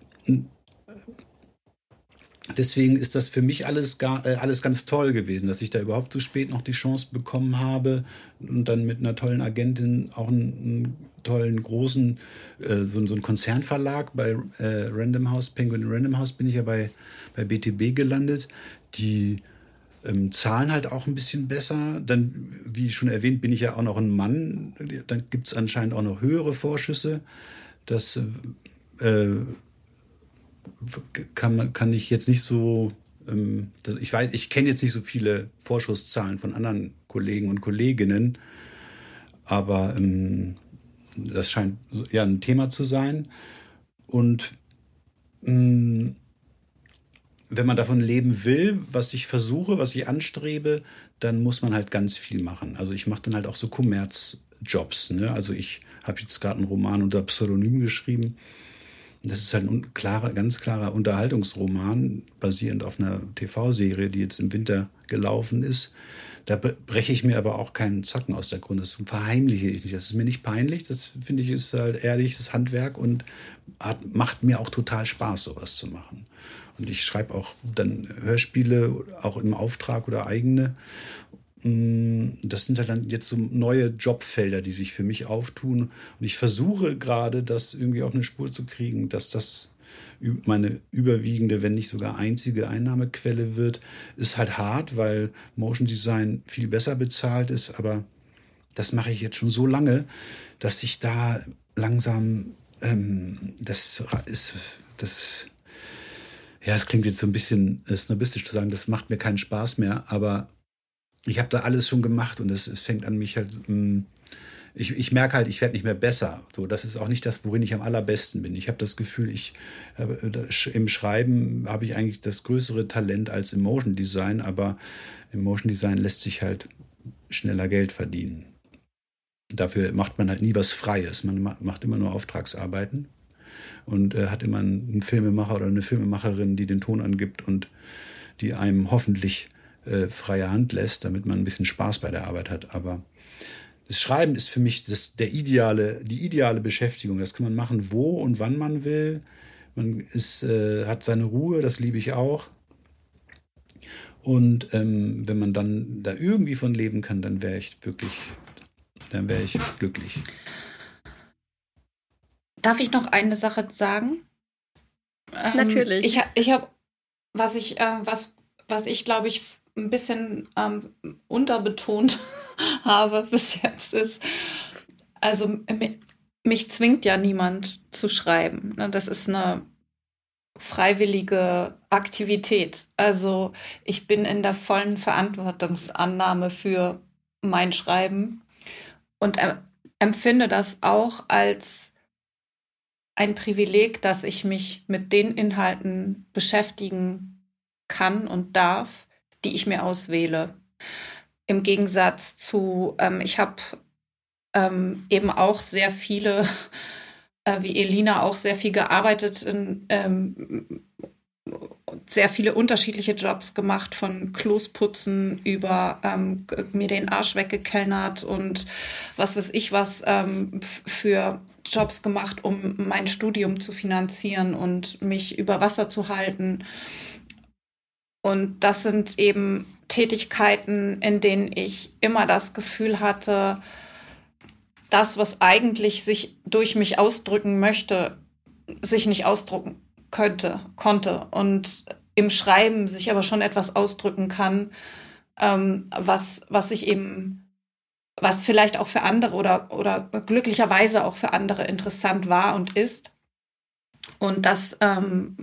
deswegen ist das für mich alles, gar, äh, alles ganz toll gewesen, dass ich da überhaupt so spät noch die Chance bekommen habe und dann mit einer tollen Agentin auch einen, einen tollen großen, äh, so, so einen Konzernverlag bei äh, Random House, Penguin Random House bin ich ja bei, bei BTB gelandet, die ähm, zahlen halt auch ein bisschen besser. Dann, wie schon erwähnt, bin ich ja auch noch ein Mann. Dann gibt es anscheinend auch noch höhere Vorschüsse. Das kann, kann ich jetzt nicht so, ähm, das, ich weiß, ich kenne jetzt nicht so viele Vorschusszahlen von anderen Kollegen und Kolleginnen, aber ähm, das scheint ja ein Thema zu sein. Und ähm, wenn man davon leben will, was ich versuche, was ich anstrebe, dann muss man halt ganz viel machen. Also ich mache dann halt auch so Kommerzjobs. Ne? Also ich habe jetzt gerade einen Roman unter Pseudonym geschrieben. Das ist halt ein klarer, ganz klarer Unterhaltungsroman, basierend auf einer TV-Serie, die jetzt im Winter gelaufen ist. Da breche ich mir aber auch keinen Zacken aus der Grund. Das verheimliche ich nicht. Das ist mir nicht peinlich. Das finde ich ist halt ehrliches Handwerk und hat, macht mir auch total Spaß, sowas zu machen. Und ich schreibe auch dann Hörspiele, auch im Auftrag oder eigene. Mm, das sind halt dann jetzt so neue Jobfelder, die sich für mich auftun. Und ich versuche gerade, das irgendwie auf eine Spur zu kriegen, dass das meine überwiegende, wenn nicht sogar einzige Einnahmequelle wird. Ist halt hart, weil Motion Design viel besser bezahlt ist, aber das mache ich jetzt schon so lange, dass ich da langsam, ähm, das ist, das ja, es klingt jetzt so ein bisschen snobistisch zu sagen, das macht mir keinen Spaß mehr, aber ich habe da alles schon gemacht und es, es fängt an mich halt, hm, ich, ich merke halt, ich werde nicht mehr besser. So, das ist auch nicht das, worin ich am allerbesten bin. Ich habe das Gefühl, ich äh, im Schreiben habe ich eigentlich das größere Talent als im Motion Design, aber im Motion Design lässt sich halt schneller Geld verdienen. Dafür macht man halt nie was Freies. Man macht immer nur Auftragsarbeiten und äh, hat immer einen Filmemacher oder eine Filmemacherin, die den Ton angibt und die einem hoffentlich äh, freie Hand lässt, damit man ein bisschen Spaß bei der Arbeit hat. Aber das Schreiben ist für mich das, der ideale, die ideale Beschäftigung. Das kann man machen, wo und wann man will. Man ist, äh, hat seine Ruhe, das liebe ich auch. Und ähm, wenn man dann da irgendwie von leben kann, dann wäre ich wirklich, dann wäre ich glücklich. Darf ich noch eine Sache sagen? Ähm, Natürlich. Ich, ich habe, was ich, äh, was, was ich glaube ich ein bisschen ähm, unterbetont *laughs* habe bis jetzt ist, also mich zwingt ja niemand zu schreiben. Ne? Das ist eine freiwillige Aktivität. Also ich bin in der vollen Verantwortungsannahme für mein Schreiben und empfinde das auch als ein Privileg, dass ich mich mit den Inhalten beschäftigen kann und darf, die ich mir auswähle. Im Gegensatz zu, ähm, ich habe ähm, eben auch sehr viele, *laughs* äh, wie Elina, auch sehr viel gearbeitet in ähm, sehr viele unterschiedliche Jobs gemacht, von Klosputzen über ähm, mir den Arsch weggekellnert und was weiß ich was ähm, für Jobs gemacht, um mein Studium zu finanzieren und mich über Wasser zu halten. Und das sind eben Tätigkeiten, in denen ich immer das Gefühl hatte, das, was eigentlich sich durch mich ausdrücken möchte, sich nicht ausdrucken könnte, konnte und im Schreiben sich aber schon etwas ausdrücken kann, ähm, was, was sich eben, was vielleicht auch für andere oder, oder glücklicherweise auch für andere interessant war und ist. Und das ähm,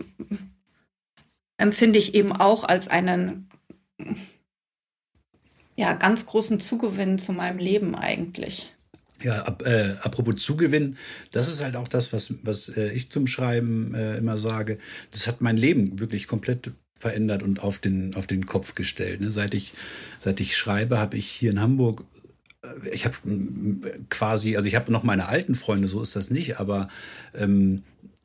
empfinde ich eben auch als einen ja, ganz großen Zugewinn zu meinem Leben eigentlich. Ja, ab, äh, apropos Zugewinn, das ist halt auch das, was, was äh, ich zum Schreiben äh, immer sage. Das hat mein Leben wirklich komplett verändert und auf den, auf den Kopf gestellt. Ne? Seit, ich, seit ich schreibe, habe ich hier in Hamburg, äh, ich habe quasi, also ich habe noch meine alten Freunde, so ist das nicht, aber ähm,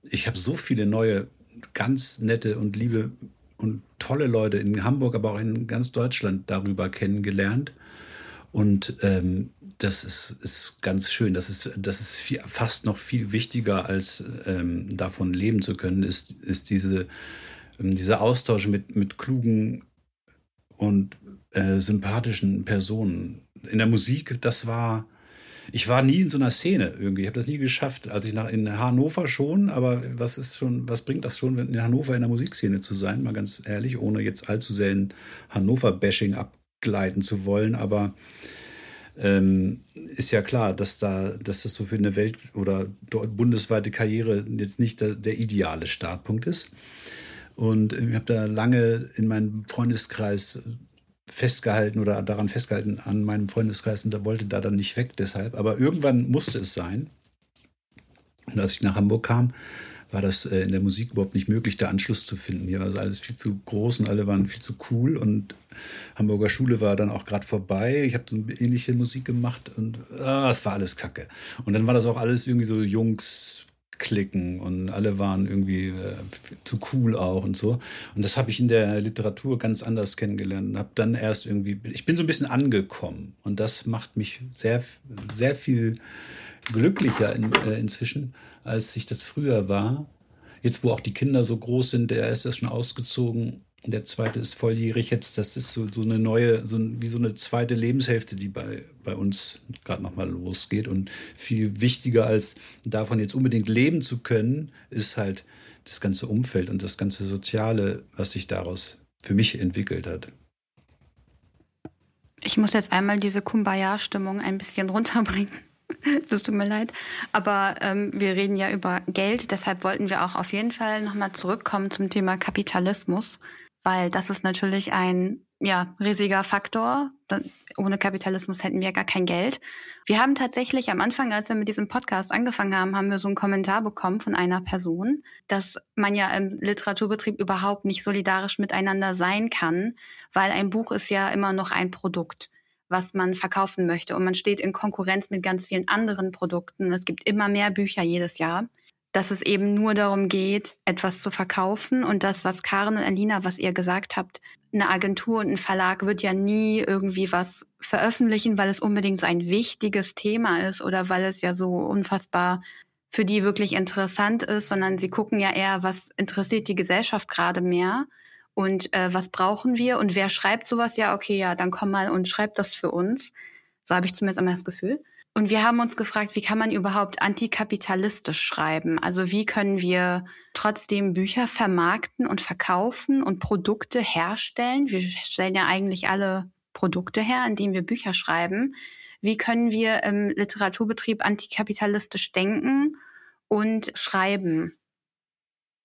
ich habe so viele neue, ganz nette und liebe und tolle Leute in Hamburg, aber auch in ganz Deutschland darüber kennengelernt. Und ähm, das ist, ist ganz schön. Das ist, das ist viel, fast noch viel wichtiger, als ähm, davon leben zu können, ist, ist diese, ähm, dieser Austausch mit, mit klugen und äh, sympathischen Personen. In der Musik, das war, ich war nie in so einer Szene irgendwie. Ich habe das nie geschafft. Als ich nach in Hannover schon, aber was ist schon, was bringt das schon, in Hannover in der Musikszene zu sein? Mal ganz ehrlich, ohne jetzt allzu sehr in Hannover-Bashing abgleiten zu wollen, aber ähm, ist ja klar, dass da, dass das so für eine Welt- oder bundesweite Karriere jetzt nicht der, der ideale Startpunkt ist. Und ich habe da lange in meinem Freundeskreis festgehalten oder daran festgehalten an meinem Freundeskreis und da wollte da dann nicht weg deshalb. Aber irgendwann musste es sein. Und als ich nach Hamburg kam, war das äh, in der Musik überhaupt nicht möglich, da Anschluss zu finden. Hier war es alles viel zu groß und alle waren viel zu cool und Hamburger Schule war dann auch gerade vorbei. Ich habe so ähnliche Musik gemacht und ah, war alles Kacke. Und dann war das auch alles irgendwie so Jungs klicken und alle waren irgendwie äh, zu cool auch und so. Und das habe ich in der Literatur ganz anders kennengelernt und habe dann erst irgendwie, ich bin so ein bisschen angekommen und das macht mich sehr, sehr viel glücklicher in, äh, inzwischen, als ich das früher war. Jetzt, wo auch die Kinder so groß sind, der ist schon ausgezogen, der zweite ist volljährig jetzt. Das ist so, so eine neue, so wie so eine zweite Lebenshälfte, die bei, bei uns gerade nochmal losgeht. Und viel wichtiger als davon jetzt unbedingt leben zu können, ist halt das ganze Umfeld und das ganze Soziale, was sich daraus für mich entwickelt hat. Ich muss jetzt einmal diese Kumbaya-Stimmung ein bisschen runterbringen. *laughs* Das tut mir leid. Aber ähm, wir reden ja über Geld, deshalb wollten wir auch auf jeden Fall nochmal zurückkommen zum Thema Kapitalismus, weil das ist natürlich ein ja, riesiger Faktor. Ohne Kapitalismus hätten wir gar kein Geld. Wir haben tatsächlich am Anfang, als wir mit diesem Podcast angefangen haben, haben wir so einen Kommentar bekommen von einer Person, dass man ja im Literaturbetrieb überhaupt nicht solidarisch miteinander sein kann, weil ein Buch ist ja immer noch ein Produkt was man verkaufen möchte. Und man steht in Konkurrenz mit ganz vielen anderen Produkten. Es gibt immer mehr Bücher jedes Jahr, dass es eben nur darum geht, etwas zu verkaufen. Und das, was Karen und Alina, was ihr gesagt habt, eine Agentur und ein Verlag wird ja nie irgendwie was veröffentlichen, weil es unbedingt so ein wichtiges Thema ist oder weil es ja so unfassbar für die wirklich interessant ist, sondern sie gucken ja eher, was interessiert die Gesellschaft gerade mehr und äh, was brauchen wir und wer schreibt sowas? Ja, okay, ja, dann komm mal und schreib das für uns. So habe ich zumindest immer das Gefühl. Und wir haben uns gefragt, wie kann man überhaupt antikapitalistisch schreiben? Also wie können wir trotzdem Bücher vermarkten und verkaufen und Produkte herstellen? Wir stellen ja eigentlich alle Produkte her, indem wir Bücher schreiben. Wie können wir im Literaturbetrieb antikapitalistisch denken und schreiben?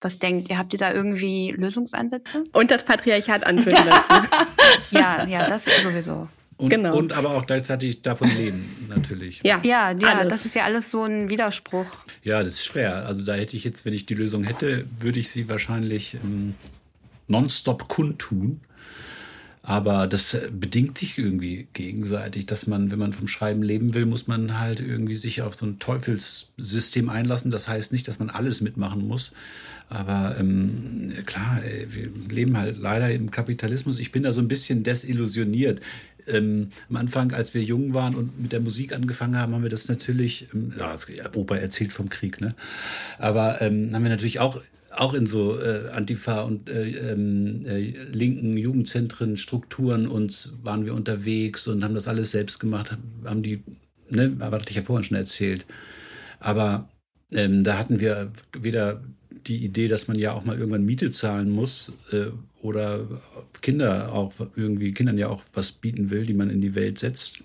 Was denkt ihr? Habt ihr da irgendwie Lösungsansätze? Und das Patriarchat anzünden dazu. *laughs* ja, ja, das sowieso. Und, genau. und aber auch gleichzeitig davon leben, natürlich. Ja, ja, ja das ist ja alles so ein Widerspruch. Ja, das ist schwer. Also da hätte ich jetzt, wenn ich die Lösung hätte, würde ich sie wahrscheinlich ähm, nonstop kundtun. Aber das bedingt sich irgendwie gegenseitig, dass man, wenn man vom Schreiben leben will, muss man halt irgendwie sich auf so ein Teufelssystem einlassen. Das heißt nicht, dass man alles mitmachen muss. Aber ähm, klar, wir leben halt leider im Kapitalismus. Ich bin da so ein bisschen desillusioniert. Ähm, am Anfang, als wir jung waren und mit der Musik angefangen haben, haben wir das natürlich, ähm, ja, Opa erzählt vom Krieg, ne? Aber ähm, haben wir natürlich auch auch in so äh, Antifa und äh, ähm, äh, linken Jugendzentren, Strukturen uns waren wir unterwegs und haben das alles selbst gemacht, haben die, ne, aber hatte ich ja vorhin schon erzählt. Aber ähm, da hatten wir weder die Idee, dass man ja auch mal irgendwann Miete zahlen muss äh, oder Kinder auch irgendwie Kindern ja auch was bieten will, die man in die Welt setzt.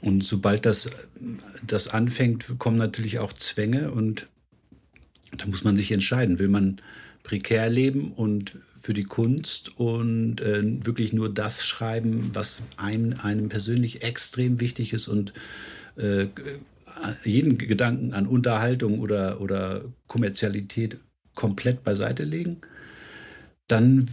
Und sobald das, das anfängt, kommen natürlich auch Zwänge und da muss man sich entscheiden, will man prekär leben und für die Kunst und äh, wirklich nur das schreiben, was einem, einem persönlich extrem wichtig ist und äh, jeden Gedanken an Unterhaltung oder, oder Kommerzialität komplett beiseite legen, dann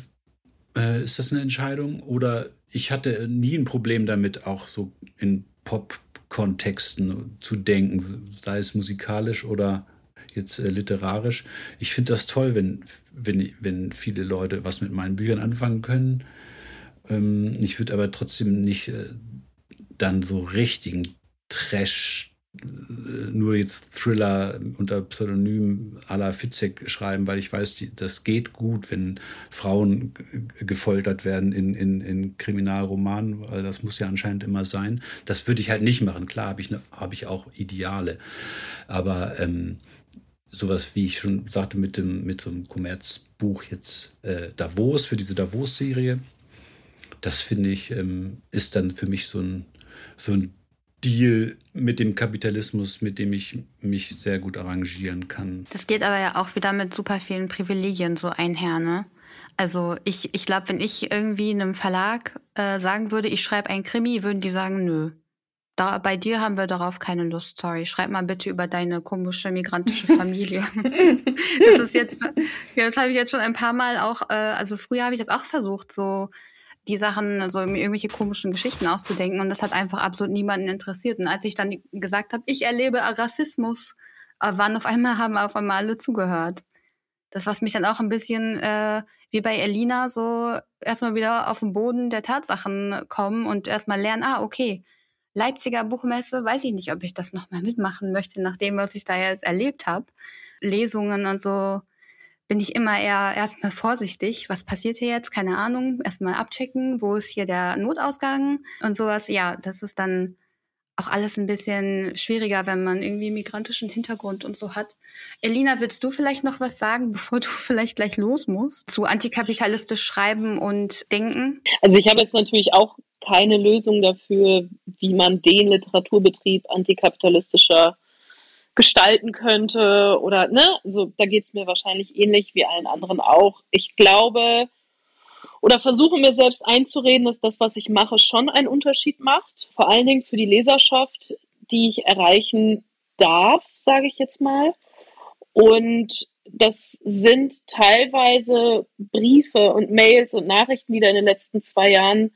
äh, ist das eine Entscheidung. Oder ich hatte nie ein Problem damit, auch so in Pop-Kontexten zu denken, sei es musikalisch oder jetzt äh, literarisch. Ich finde das toll, wenn, wenn, wenn viele Leute was mit meinen Büchern anfangen können. Ähm, ich würde aber trotzdem nicht äh, dann so richtigen Trash nur jetzt Thriller unter Pseudonym à la Fitzek schreiben, weil ich weiß, die, das geht gut, wenn Frauen gefoltert werden in, in, in Kriminalromanen, weil das muss ja anscheinend immer sein. Das würde ich halt nicht machen. Klar habe ich, ne, hab ich auch Ideale. Aber ähm, sowas, wie ich schon sagte, mit, dem, mit so einem Kommerzbuch jetzt äh, Davos, für diese Davos-Serie, das finde ich, ähm, ist dann für mich so ein, so ein Deal mit dem Kapitalismus, mit dem ich mich sehr gut arrangieren kann. Das geht aber ja auch wieder mit super vielen Privilegien so einher, ne? Also ich, ich glaube, wenn ich irgendwie einem Verlag äh, sagen würde, ich schreibe ein Krimi, würden die sagen, nö. Da, bei dir haben wir darauf keine Lust, sorry. Schreib mal bitte über deine komische migrantische *laughs* Familie. das ist jetzt, das habe ich jetzt schon ein paar Mal auch, äh, also früher habe ich das auch versucht, so die Sachen, so irgendwelche komischen Geschichten auszudenken und das hat einfach absolut niemanden interessiert. Und als ich dann gesagt habe, ich erlebe Rassismus, äh, waren auf einmal, haben auf einmal alle zugehört. Das, was mich dann auch ein bisschen äh, wie bei Elina so erstmal wieder auf den Boden der Tatsachen kommen und erstmal lernen, ah, okay, Leipziger Buchmesse, weiß ich nicht, ob ich das nochmal mitmachen möchte, nach dem, was ich da jetzt erlebt habe. Lesungen und so bin ich immer eher erstmal vorsichtig. Was passiert hier jetzt? Keine Ahnung. Erstmal abchecken, wo ist hier der Notausgang und sowas. Ja, das ist dann auch alles ein bisschen schwieriger, wenn man irgendwie migrantischen Hintergrund und so hat. Elina, willst du vielleicht noch was sagen, *laughs* bevor du vielleicht gleich los musst? Zu antikapitalistisch schreiben und denken? Also ich habe jetzt natürlich auch keine Lösung dafür, wie man den Literaturbetrieb antikapitalistischer gestalten könnte oder ne, so da geht es mir wahrscheinlich ähnlich wie allen anderen auch. Ich glaube oder versuche mir selbst einzureden, dass das, was ich mache, schon einen Unterschied macht. Vor allen Dingen für die Leserschaft, die ich erreichen darf, sage ich jetzt mal. Und das sind teilweise Briefe und Mails und Nachrichten, die da in den letzten zwei Jahren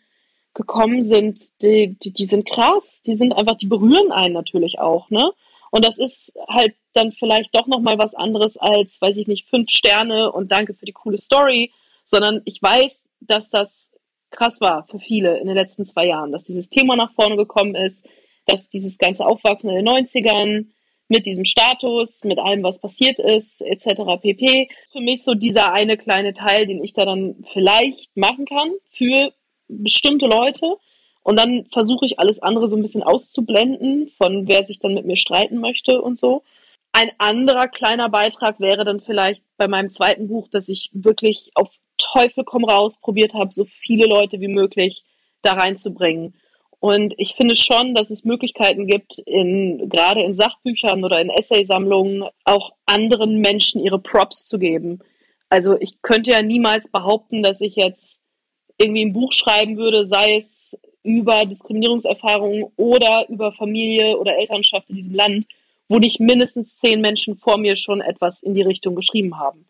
gekommen sind, die, die, die sind krass. Die sind einfach, die berühren einen natürlich auch, ne? Und das ist halt dann vielleicht doch nochmal was anderes als, weiß ich nicht, fünf Sterne und danke für die coole Story, sondern ich weiß, dass das krass war für viele in den letzten zwei Jahren, dass dieses Thema nach vorne gekommen ist, dass dieses ganze Aufwachsen in den 90ern mit diesem Status, mit allem, was passiert ist, etc. pp. Für mich so dieser eine kleine Teil, den ich da dann vielleicht machen kann für bestimmte Leute. Und dann versuche ich alles andere so ein bisschen auszublenden, von wer sich dann mit mir streiten möchte und so. Ein anderer kleiner Beitrag wäre dann vielleicht bei meinem zweiten Buch, dass ich wirklich auf Teufel komm raus probiert habe, so viele Leute wie möglich da reinzubringen. Und ich finde schon, dass es Möglichkeiten gibt, in, gerade in Sachbüchern oder in Essaysammlungen auch anderen Menschen ihre Props zu geben. Also ich könnte ja niemals behaupten, dass ich jetzt irgendwie ein Buch schreiben würde, sei es über Diskriminierungserfahrungen oder über Familie oder Elternschaft in diesem Land, wo nicht mindestens zehn Menschen vor mir schon etwas in die Richtung geschrieben haben.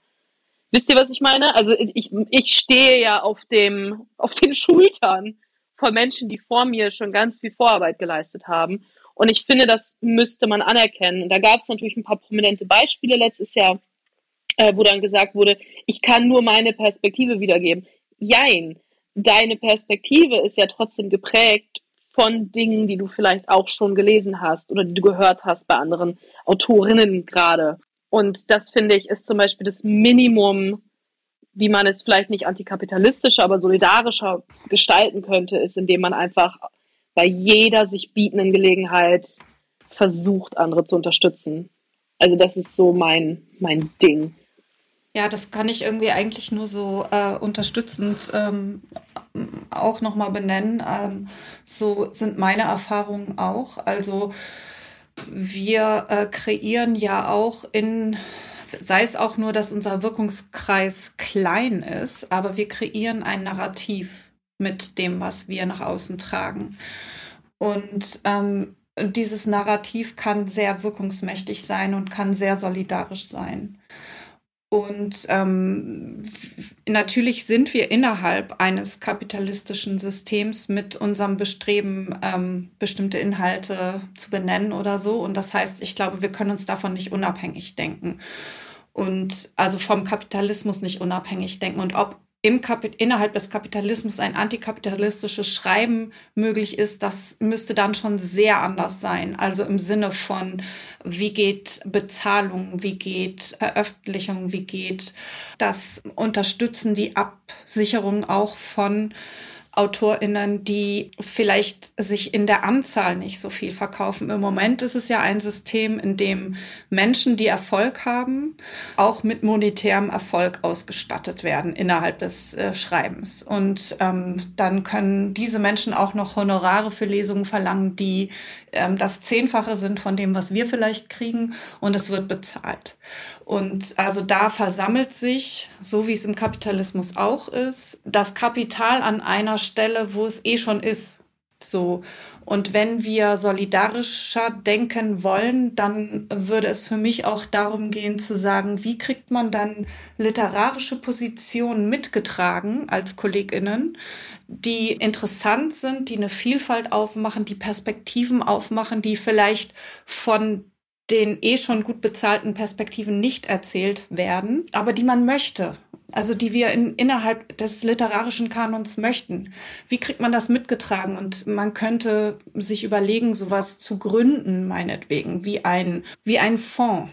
Wisst ihr, was ich meine? Also ich, ich stehe ja auf dem, auf den *laughs* Schultern von Menschen, die vor mir schon ganz viel Vorarbeit geleistet haben. Und ich finde, das müsste man anerkennen. Und da gab es natürlich ein paar prominente Beispiele letztes Jahr, äh, wo dann gesagt wurde, ich kann nur meine Perspektive wiedergeben. Jein deine Perspektive ist ja trotzdem geprägt von Dingen, die du vielleicht auch schon gelesen hast oder die du gehört hast bei anderen Autorinnen gerade. Und das finde ich ist zum Beispiel das Minimum, wie man es vielleicht nicht antikapitalistischer, aber solidarischer gestalten könnte, ist, indem man einfach bei jeder sich bietenden Gelegenheit versucht, andere zu unterstützen. Also das ist so mein, mein Ding. Ja, das kann ich irgendwie eigentlich nur so äh, unterstützend ähm, auch nochmal benennen. Ähm, so sind meine Erfahrungen auch. Also wir äh, kreieren ja auch in, sei es auch nur, dass unser Wirkungskreis klein ist, aber wir kreieren ein Narrativ mit dem, was wir nach außen tragen. Und ähm, dieses Narrativ kann sehr wirkungsmächtig sein und kann sehr solidarisch sein. Und ähm, natürlich sind wir innerhalb eines kapitalistischen Systems mit unserem Bestreben, ähm, bestimmte Inhalte zu benennen oder so. Und das heißt, ich glaube, wir können uns davon nicht unabhängig denken. Und also vom Kapitalismus nicht unabhängig denken. Und ob im innerhalb des Kapitalismus ein antikapitalistisches Schreiben möglich ist, das müsste dann schon sehr anders sein. Also im Sinne von, wie geht Bezahlung, wie geht Veröffentlichung, wie geht das Unterstützen, die Absicherung auch von AutorInnen, die vielleicht sich in der Anzahl nicht so viel verkaufen. Im Moment ist es ja ein System, in dem Menschen, die Erfolg haben, auch mit monetärem Erfolg ausgestattet werden innerhalb des äh, Schreibens. Und ähm, dann können diese Menschen auch noch Honorare für Lesungen verlangen, die ähm, das Zehnfache sind von dem, was wir vielleicht kriegen. Und es wird bezahlt. Und also da versammelt sich, so wie es im Kapitalismus auch ist, das Kapital an einer Stelle, wo es eh schon ist. So. Und wenn wir solidarischer denken wollen, dann würde es für mich auch darum gehen zu sagen, wie kriegt man dann literarische Positionen mitgetragen als KollegInnen, die interessant sind, die eine Vielfalt aufmachen, die Perspektiven aufmachen, die vielleicht von den eh schon gut bezahlten Perspektiven nicht erzählt werden, aber die man möchte. Also die wir in, innerhalb des literarischen Kanons möchten. Wie kriegt man das mitgetragen? Und man könnte sich überlegen, sowas zu gründen, meinetwegen, wie ein, wie ein Fonds,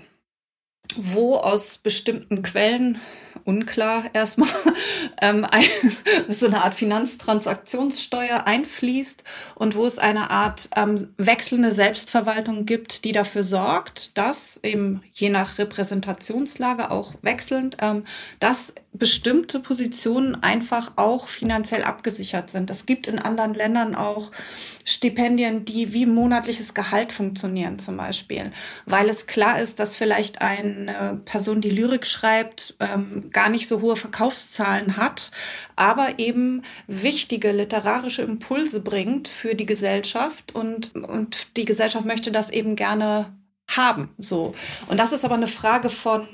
wo aus bestimmten Quellen unklar erstmal, *laughs* ähm, ein, *laughs* so eine Art Finanztransaktionssteuer einfließt und wo es eine Art ähm, wechselnde Selbstverwaltung gibt, die dafür sorgt, dass eben je nach Repräsentationslage auch wechselnd, ähm, dass bestimmte Positionen einfach auch finanziell abgesichert sind. Es gibt in anderen Ländern auch Stipendien, die wie monatliches Gehalt funktionieren zum Beispiel, weil es klar ist, dass vielleicht eine Person, die Lyrik schreibt, ähm, gar nicht so hohe Verkaufszahlen hat, aber eben wichtige literarische Impulse bringt für die Gesellschaft und, und die Gesellschaft möchte das eben gerne haben, so. Und das ist aber eine Frage von,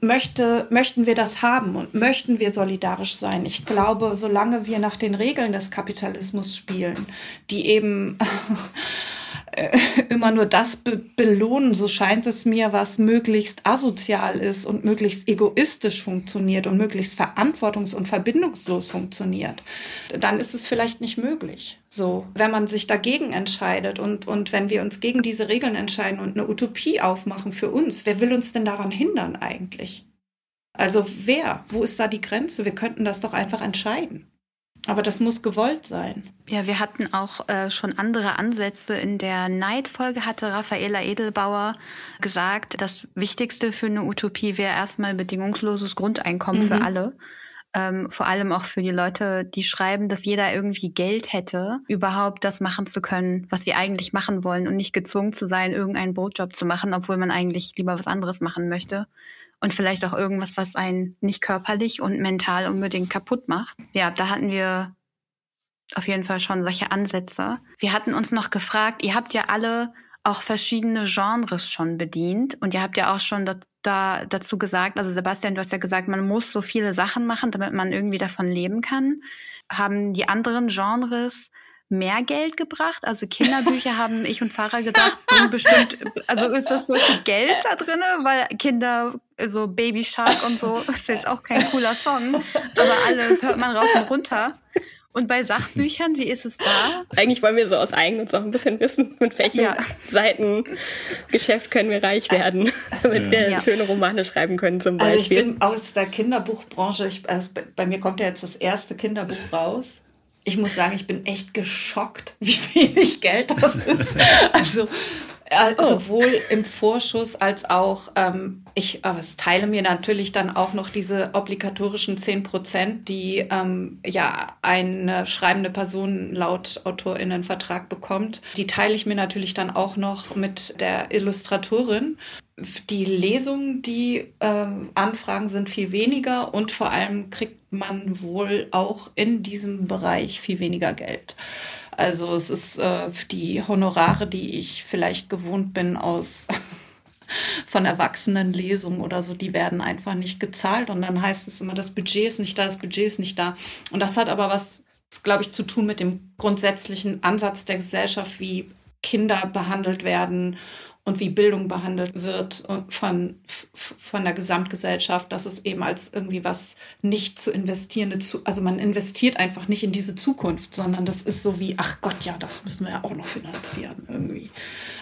möchte, möchten wir das haben und möchten wir solidarisch sein? Ich glaube, solange wir nach den Regeln des Kapitalismus spielen, die eben *laughs* äh, *laughs* immer nur das be belohnen, so scheint es mir, was möglichst asozial ist und möglichst egoistisch funktioniert und möglichst verantwortungs- und verbindungslos funktioniert, dann ist es vielleicht nicht möglich. So, wenn man sich dagegen entscheidet und, und wenn wir uns gegen diese Regeln entscheiden und eine Utopie aufmachen für uns, wer will uns denn daran hindern eigentlich? Also wer? Wo ist da die Grenze? Wir könnten das doch einfach entscheiden. Aber das muss gewollt sein. Ja, wir hatten auch äh, schon andere Ansätze. In der Neidfolge hatte Raffaela Edelbauer gesagt, das Wichtigste für eine Utopie wäre erstmal bedingungsloses Grundeinkommen mhm. für alle. Ähm, vor allem auch für die Leute, die schreiben, dass jeder irgendwie Geld hätte, überhaupt das machen zu können, was sie eigentlich machen wollen und nicht gezwungen zu sein, irgendeinen Brotjob zu machen, obwohl man eigentlich lieber was anderes machen möchte und vielleicht auch irgendwas, was einen nicht körperlich und mental unbedingt kaputt macht. Ja, da hatten wir auf jeden Fall schon solche Ansätze. Wir hatten uns noch gefragt, ihr habt ja alle auch verschiedene Genres schon bedient und ihr habt ja auch schon da, da, dazu gesagt, also Sebastian, du hast ja gesagt, man muss so viele Sachen machen, damit man irgendwie davon leben kann. Haben die anderen Genres mehr Geld gebracht? Also Kinderbücher *laughs* haben ich und Sarah gedacht, sind bestimmt, also ist das so viel Geld da drin, weil Kinder, so Baby Shark und so, *laughs* ist jetzt auch kein cooler Song, aber alles hört man rauf und runter. Und bei Sachbüchern, wie ist es da? Eigentlich wollen wir so aus eigenem auch ein bisschen wissen, mit welchen ja. Seiten Geschäft können wir reich werden, *laughs* damit ja. wir ja. schöne Romane schreiben können zum Beispiel. Also ich bin aus der Kinderbuchbranche, ich, also bei mir kommt ja jetzt das erste Kinderbuch raus ich muss sagen, ich bin echt geschockt, *laughs* wie wenig Geld das ist. Also äh, oh. sowohl im Vorschuss als auch, ähm, ich aber es teile mir natürlich dann auch noch diese obligatorischen zehn Prozent, die ähm, ja eine schreibende Person laut AutorInnenvertrag bekommt. Die teile ich mir natürlich dann auch noch mit der Illustratorin. Die Lesungen, die ähm, Anfragen sind viel weniger und vor allem kriegt man wohl auch in diesem Bereich viel weniger Geld. Also es ist äh, die Honorare, die ich vielleicht gewohnt bin aus *laughs* von Erwachsenenlesungen oder so, die werden einfach nicht gezahlt und dann heißt es immer, das Budget ist nicht da, das Budget ist nicht da. Und das hat aber was, glaube ich, zu tun mit dem grundsätzlichen Ansatz der Gesellschaft, wie Kinder behandelt werden und wie Bildung behandelt wird von, von der Gesamtgesellschaft, dass es eben als irgendwie was nicht zu investierende, also man investiert einfach nicht in diese Zukunft, sondern das ist so wie, ach Gott, ja, das müssen wir ja auch noch finanzieren irgendwie.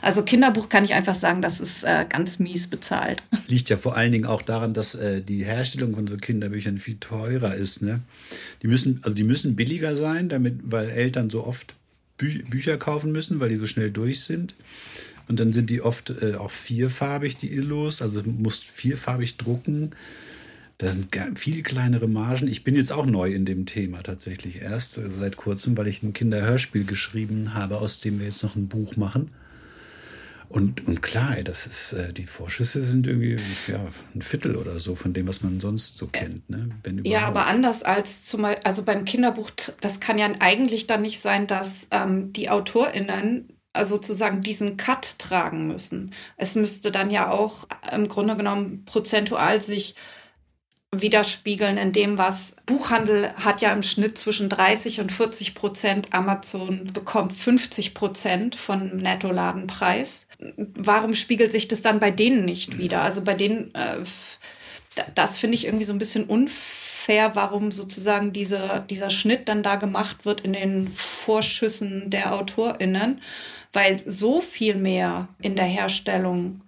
Also Kinderbuch kann ich einfach sagen, das ist äh, ganz mies bezahlt. *laughs* Liegt ja vor allen Dingen auch daran, dass äh, die Herstellung von so Kinderbüchern viel teurer ist. Ne? Die müssen, also die müssen billiger sein, damit, weil Eltern so oft Bü Bücher kaufen müssen, weil die so schnell durch sind. Und dann sind die oft äh, auch vierfarbig, die Illos. Also musst vierfarbig drucken. Da sind viel kleinere Margen. Ich bin jetzt auch neu in dem Thema tatsächlich erst also seit kurzem, weil ich ein Kinderhörspiel geschrieben habe, aus dem wir jetzt noch ein Buch machen. Und, und klar, das ist, äh, die Vorschüsse sind irgendwie ja, ein Viertel oder so von dem, was man sonst so kennt. Ne? Ja, aber anders als zum Beispiel, also beim Kinderbuch, das kann ja eigentlich dann nicht sein, dass ähm, die AutorInnen äh, sozusagen diesen Cut tragen müssen. Es müsste dann ja auch im Grunde genommen prozentual sich widerspiegeln in dem, was Buchhandel hat ja im Schnitt zwischen 30 und 40 Prozent. Amazon bekommt 50 Prozent von Nettoladenpreis. Warum spiegelt sich das dann bei denen nicht wieder? Also bei denen, äh, das finde ich irgendwie so ein bisschen unfair, warum sozusagen diese, dieser Schnitt dann da gemacht wird in den Vorschüssen der AutorInnen, weil so viel mehr in der Herstellung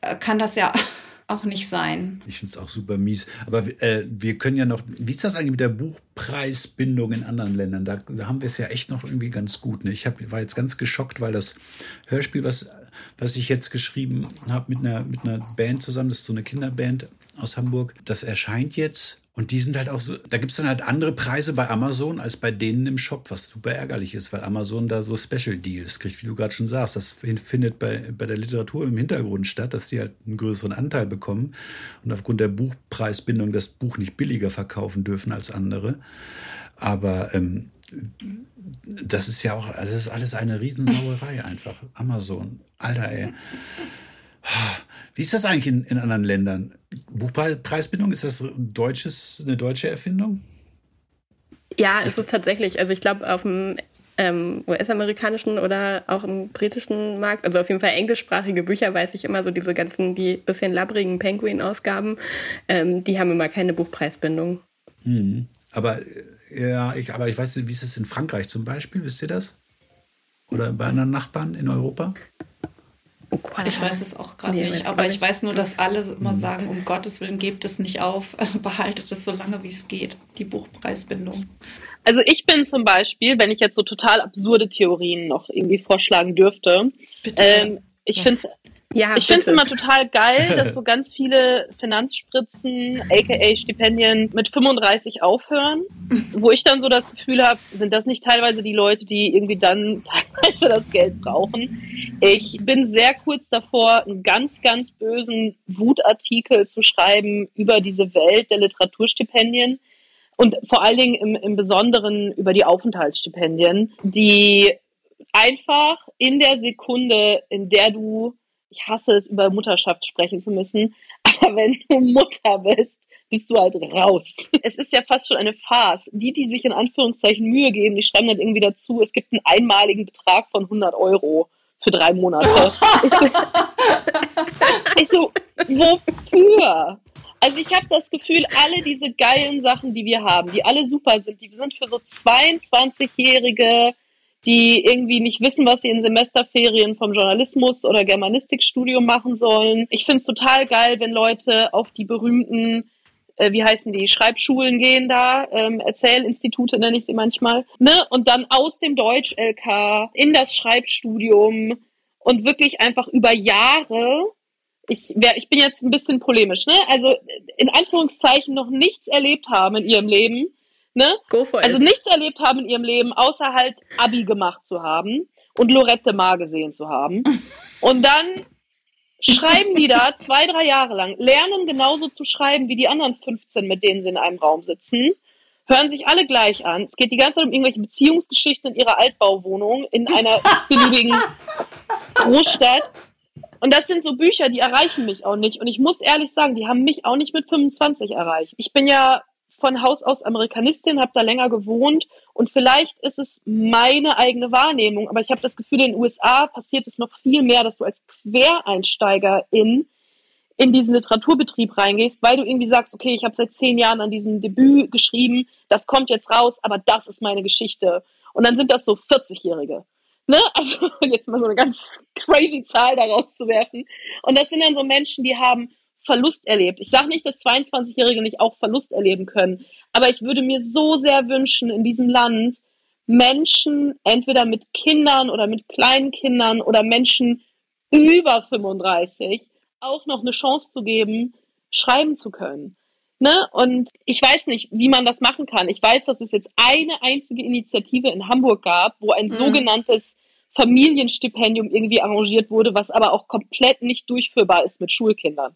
äh, kann das ja *laughs* auch nicht sein. Ich finde es auch super mies. Aber äh, wir können ja noch, wie ist das eigentlich mit der Buchpreisbindung in anderen Ländern? Da, da haben wir es ja echt noch irgendwie ganz gut. Ne? Ich hab, war jetzt ganz geschockt, weil das Hörspiel, was, was ich jetzt geschrieben habe mit einer, mit einer Band zusammen, das ist so eine Kinderband aus Hamburg, das erscheint jetzt und die sind halt auch so, da gibt es dann halt andere Preise bei Amazon als bei denen im Shop, was super ärgerlich ist, weil Amazon da so Special Deals kriegt, wie du gerade schon sagst. Das findet bei, bei der Literatur im Hintergrund statt, dass die halt einen größeren Anteil bekommen und aufgrund der Buchpreisbindung das Buch nicht billiger verkaufen dürfen als andere. Aber ähm, das ist ja auch, also das ist alles eine Riesensauerei einfach. Amazon, Alter, ey. Wie ist das eigentlich in, in anderen Ländern? Buchpreisbindung, ist das deutsches, eine deutsche Erfindung? Ja, ist es tatsächlich. Also ich glaube, auf dem ähm, US-amerikanischen oder auch im britischen Markt, also auf jeden Fall englischsprachige Bücher, weiß ich immer so diese ganzen, die bisschen labbrigen Penguin-Ausgaben, ähm, die haben immer keine Buchpreisbindung. Hm. Aber ja, ich, aber ich weiß nicht, wie ist es in Frankreich zum Beispiel? Wisst ihr das? Oder bei anderen Nachbarn in Europa? Oh Gott, ich weiß es auch gerade nee, nicht, aber ich weiß nur, dass alle immer hm. sagen, um Gottes Willen, gebt es nicht auf, *laughs* behaltet es so lange, wie es geht, die Buchpreisbindung. Also ich bin zum Beispiel, wenn ich jetzt so total absurde Theorien noch irgendwie vorschlagen dürfte, ähm, ich finde es ja, ich finde es immer total geil, dass so *laughs* ganz viele Finanzspritzen, aka Stipendien, mit 35 aufhören. Wo ich dann so das Gefühl habe, sind das nicht teilweise die Leute, die irgendwie dann *laughs* teilweise das Geld brauchen. Ich bin sehr kurz davor, einen ganz, ganz bösen Wutartikel zu schreiben über diese Welt der Literaturstipendien und vor allen Dingen im, im Besonderen über die Aufenthaltsstipendien, die einfach in der Sekunde, in der du ich hasse es, über Mutterschaft sprechen zu müssen, *laughs* aber wenn du Mutter bist, bist du halt raus. *laughs* Es ist ja fast schon eine Farce. Die, die sich in Anführungszeichen Mühe geben, die schreiben dann irgendwie dazu, es gibt einen einmaligen Betrag von 100 Euro für drei Monate. *laughs* ich so, wofür? Also ich habe das Gefühl, alle diese geilen Sachen, die wir haben, die alle super sind, die sind für so 22-jährige die irgendwie nicht wissen, was sie in Semesterferien vom Journalismus oder Germanistikstudium machen sollen. Ich finde es total geil, wenn Leute auf die berühmten äh, wie heißen die, Schreibschulen gehen da, ähm, Erzählinstitute nenne ich sie manchmal, ne? Und dann aus dem Deutsch-LK in das Schreibstudium und wirklich einfach über Jahre ich, wär, ich bin jetzt ein bisschen polemisch, ne? Also in Anführungszeichen noch nichts erlebt haben in ihrem Leben ne? Go for also it. nichts erlebt haben in ihrem Leben, außer halt Abi gemacht zu haben und Lorette Mar gesehen zu haben. Und dann schreiben die da *laughs* zwei, drei Jahre lang, lernen genauso zu schreiben wie die anderen 15, mit denen sie in einem Raum sitzen, hören sich alle gleich an. Es geht die ganze Zeit um irgendwelche Beziehungsgeschichten in ihrer Altbauwohnung in einer *laughs* beliebigen Großstadt. Und das sind so Bücher, die erreichen mich auch nicht. Und ich muss ehrlich sagen, die haben mich auch nicht mit 25 erreicht. Ich bin ja von Haus aus Amerikanistin, habe da länger gewohnt und vielleicht ist es meine eigene Wahrnehmung, aber ich habe das Gefühl, in den USA passiert es noch viel mehr, dass du als Quereinsteigerin in diesen Literaturbetrieb reingehst, weil du irgendwie sagst, okay, ich habe seit zehn Jahren an diesem Debüt geschrieben, das kommt jetzt raus, aber das ist meine Geschichte. Und dann sind das so 40-Jährige. Ne? *laughs* Also jetzt mal so eine ganz crazy Zahl daraus zu werfen. Und das sind dann so Menschen, die haben Verlust erlebt. Ich sage nicht, dass 22-Jährige nicht auch Verlust erleben können, aber ich würde mir so sehr wünschen, in diesem Land Menschen, entweder mit Kindern oder mit kleinen Kindern oder Menschen über 35, auch noch eine Chance zu geben, schreiben zu können. Ne? Und ich weiß nicht, wie man das machen kann. Ich weiß, dass es jetzt eine einzige Initiative in Hamburg gab, wo ein mhm. sogenanntes Familienstipendium irgendwie arrangiert wurde, was aber auch komplett nicht durchführbar ist mit Schulkindern.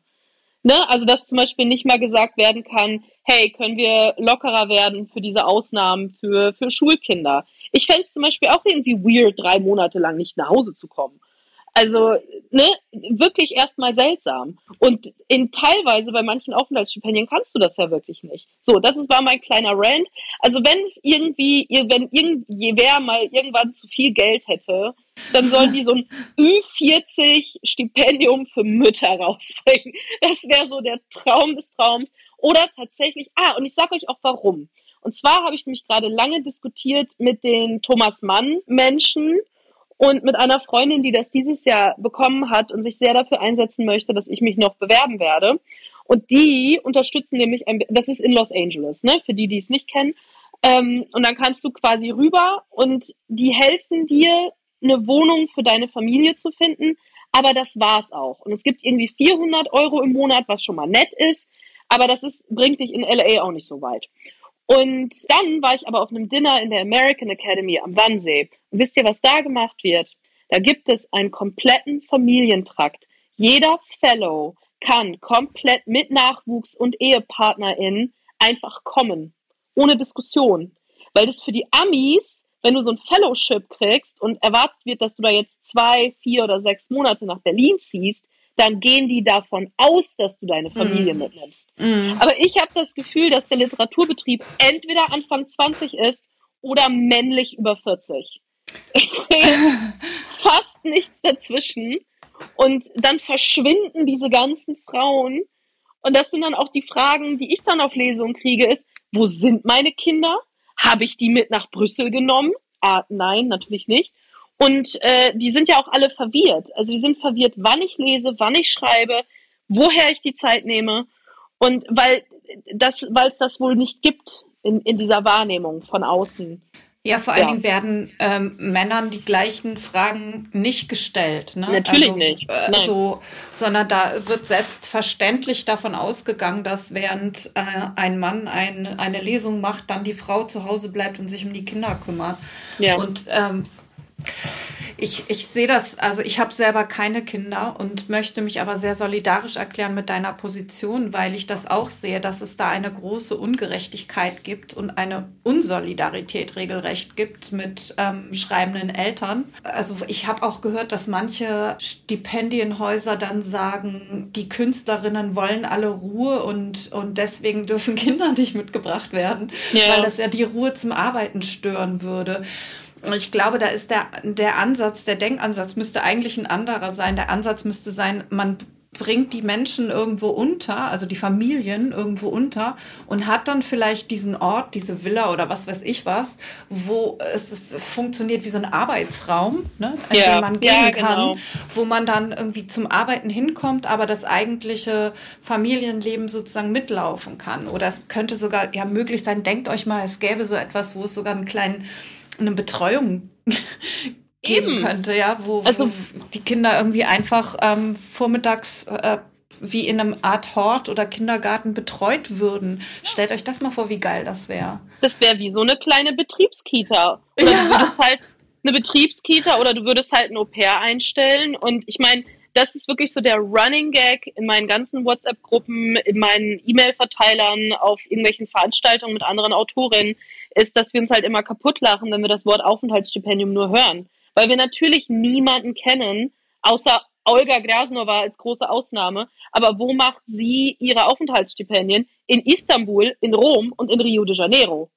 Ne? Also dass zum Beispiel nicht mal gesagt werden kann, hey, können wir lockerer werden für diese Ausnahmen für, für Schulkinder. Ich fände es zum Beispiel auch irgendwie weird, drei Monate lang nicht nach Hause zu kommen. Also, ne, wirklich erstmal seltsam. Und in teilweise bei manchen Aufenthaltsstipendien kannst du das ja wirklich nicht. So, das ist, war mein kleiner Rant. Also, wenn es irgendwie, wenn irgendwer mal irgendwann zu viel Geld hätte, dann sollen die so ein *laughs* Ü40-Stipendium für Mütter rausbringen. Das wäre so der Traum des Traums. Oder tatsächlich, ah, und ich sage euch auch warum. Und zwar habe ich nämlich gerade lange diskutiert mit den Thomas Mann Menschen und mit einer Freundin, die das dieses Jahr bekommen hat und sich sehr dafür einsetzen möchte, dass ich mich noch bewerben werde. Und die unterstützen nämlich, ein, das ist in Los Angeles, ne, für die, die es nicht kennen. Ähm, und dann kannst du quasi rüber und die helfen dir, eine Wohnung für deine Familie zu finden. Aber das war's auch. Und es gibt irgendwie 400 Euro im Monat, was schon mal nett ist. Aber das ist, bringt dich in LA auch nicht so weit. Und dann war ich aber auf einem Dinner in der American Academy am Wannsee. Und wisst ihr, was da gemacht wird? Da gibt es einen kompletten Familientrakt. Jeder Fellow kann komplett mit Nachwuchs und Ehepartnerin einfach kommen. Ohne Diskussion. Weil das für die Amis, wenn du so ein Fellowship kriegst und erwartet wird, dass du da jetzt zwei, vier oder sechs Monate nach Berlin ziehst, dann gehen die davon aus, dass du deine Familie mm. mitnimmst. Mm. Aber ich habe das Gefühl, dass der Literaturbetrieb entweder Anfang 20 ist oder männlich über 40. Ich sehe *laughs* fast nichts dazwischen. Und dann verschwinden diese ganzen Frauen. Und das sind dann auch die Fragen, die ich dann auf Lesungen kriege, ist, wo sind meine Kinder? Habe ich die mit nach Brüssel genommen? Ah, nein, natürlich nicht. Und äh, die sind ja auch alle verwirrt. Also die sind verwirrt, wann ich lese, wann ich schreibe, woher ich die Zeit nehme. Und weil das, weil es das wohl nicht gibt in, in dieser Wahrnehmung von außen. Ja, vor allen ja. Dingen werden ähm, Männern die gleichen Fragen nicht gestellt. Ne? Natürlich also, nicht. Äh, so, sondern da wird selbstverständlich davon ausgegangen, dass während äh, ein Mann ein, eine Lesung macht, dann die Frau zu Hause bleibt und sich um die Kinder kümmert. Ja. Und ähm, ich, ich sehe das, also ich habe selber keine Kinder und möchte mich aber sehr solidarisch erklären mit deiner Position, weil ich das auch sehe, dass es da eine große Ungerechtigkeit gibt und eine Unsolidarität regelrecht gibt mit ähm, schreibenden Eltern. Also ich habe auch gehört, dass manche Stipendienhäuser dann sagen, die Künstlerinnen wollen alle Ruhe und, und deswegen dürfen *laughs* Kinder nicht mitgebracht werden, ja. weil das ja die Ruhe zum Arbeiten stören würde. Ich glaube, da ist der, der Ansatz, der Denkansatz müsste eigentlich ein anderer sein. Der Ansatz müsste sein, man bringt die Menschen irgendwo unter, also die Familien irgendwo unter und hat dann vielleicht diesen Ort, diese Villa oder was weiß ich was, wo es funktioniert wie so ein Arbeitsraum, ne, in ja, dem man gehen ja, kann, genau. wo man dann irgendwie zum Arbeiten hinkommt, aber das eigentliche Familienleben sozusagen mitlaufen kann. Oder es könnte sogar ja möglich sein, denkt euch mal, es gäbe so etwas, wo es sogar einen kleinen eine Betreuung *laughs* geben Eben. könnte, ja, wo, also, wo die Kinder irgendwie einfach ähm, vormittags äh, wie in einem Art Hort oder Kindergarten betreut würden. Stellt euch das mal vor, wie geil das wäre. Das wäre wie so eine kleine Betriebskita. Oder ja. du würdest halt eine Betriebskita oder du würdest halt ein Au-pair einstellen. Und ich meine, das ist wirklich so der Running Gag in meinen ganzen WhatsApp-Gruppen, in meinen E-Mail-Verteilern, auf irgendwelchen Veranstaltungen mit anderen Autorinnen ist, dass wir uns halt immer kaputt lachen, wenn wir das Wort Aufenthaltsstipendium nur hören. Weil wir natürlich niemanden kennen, außer Olga Grasnova als große Ausnahme. Aber wo macht sie ihre Aufenthaltsstipendien? In Istanbul, in Rom und in Rio de Janeiro.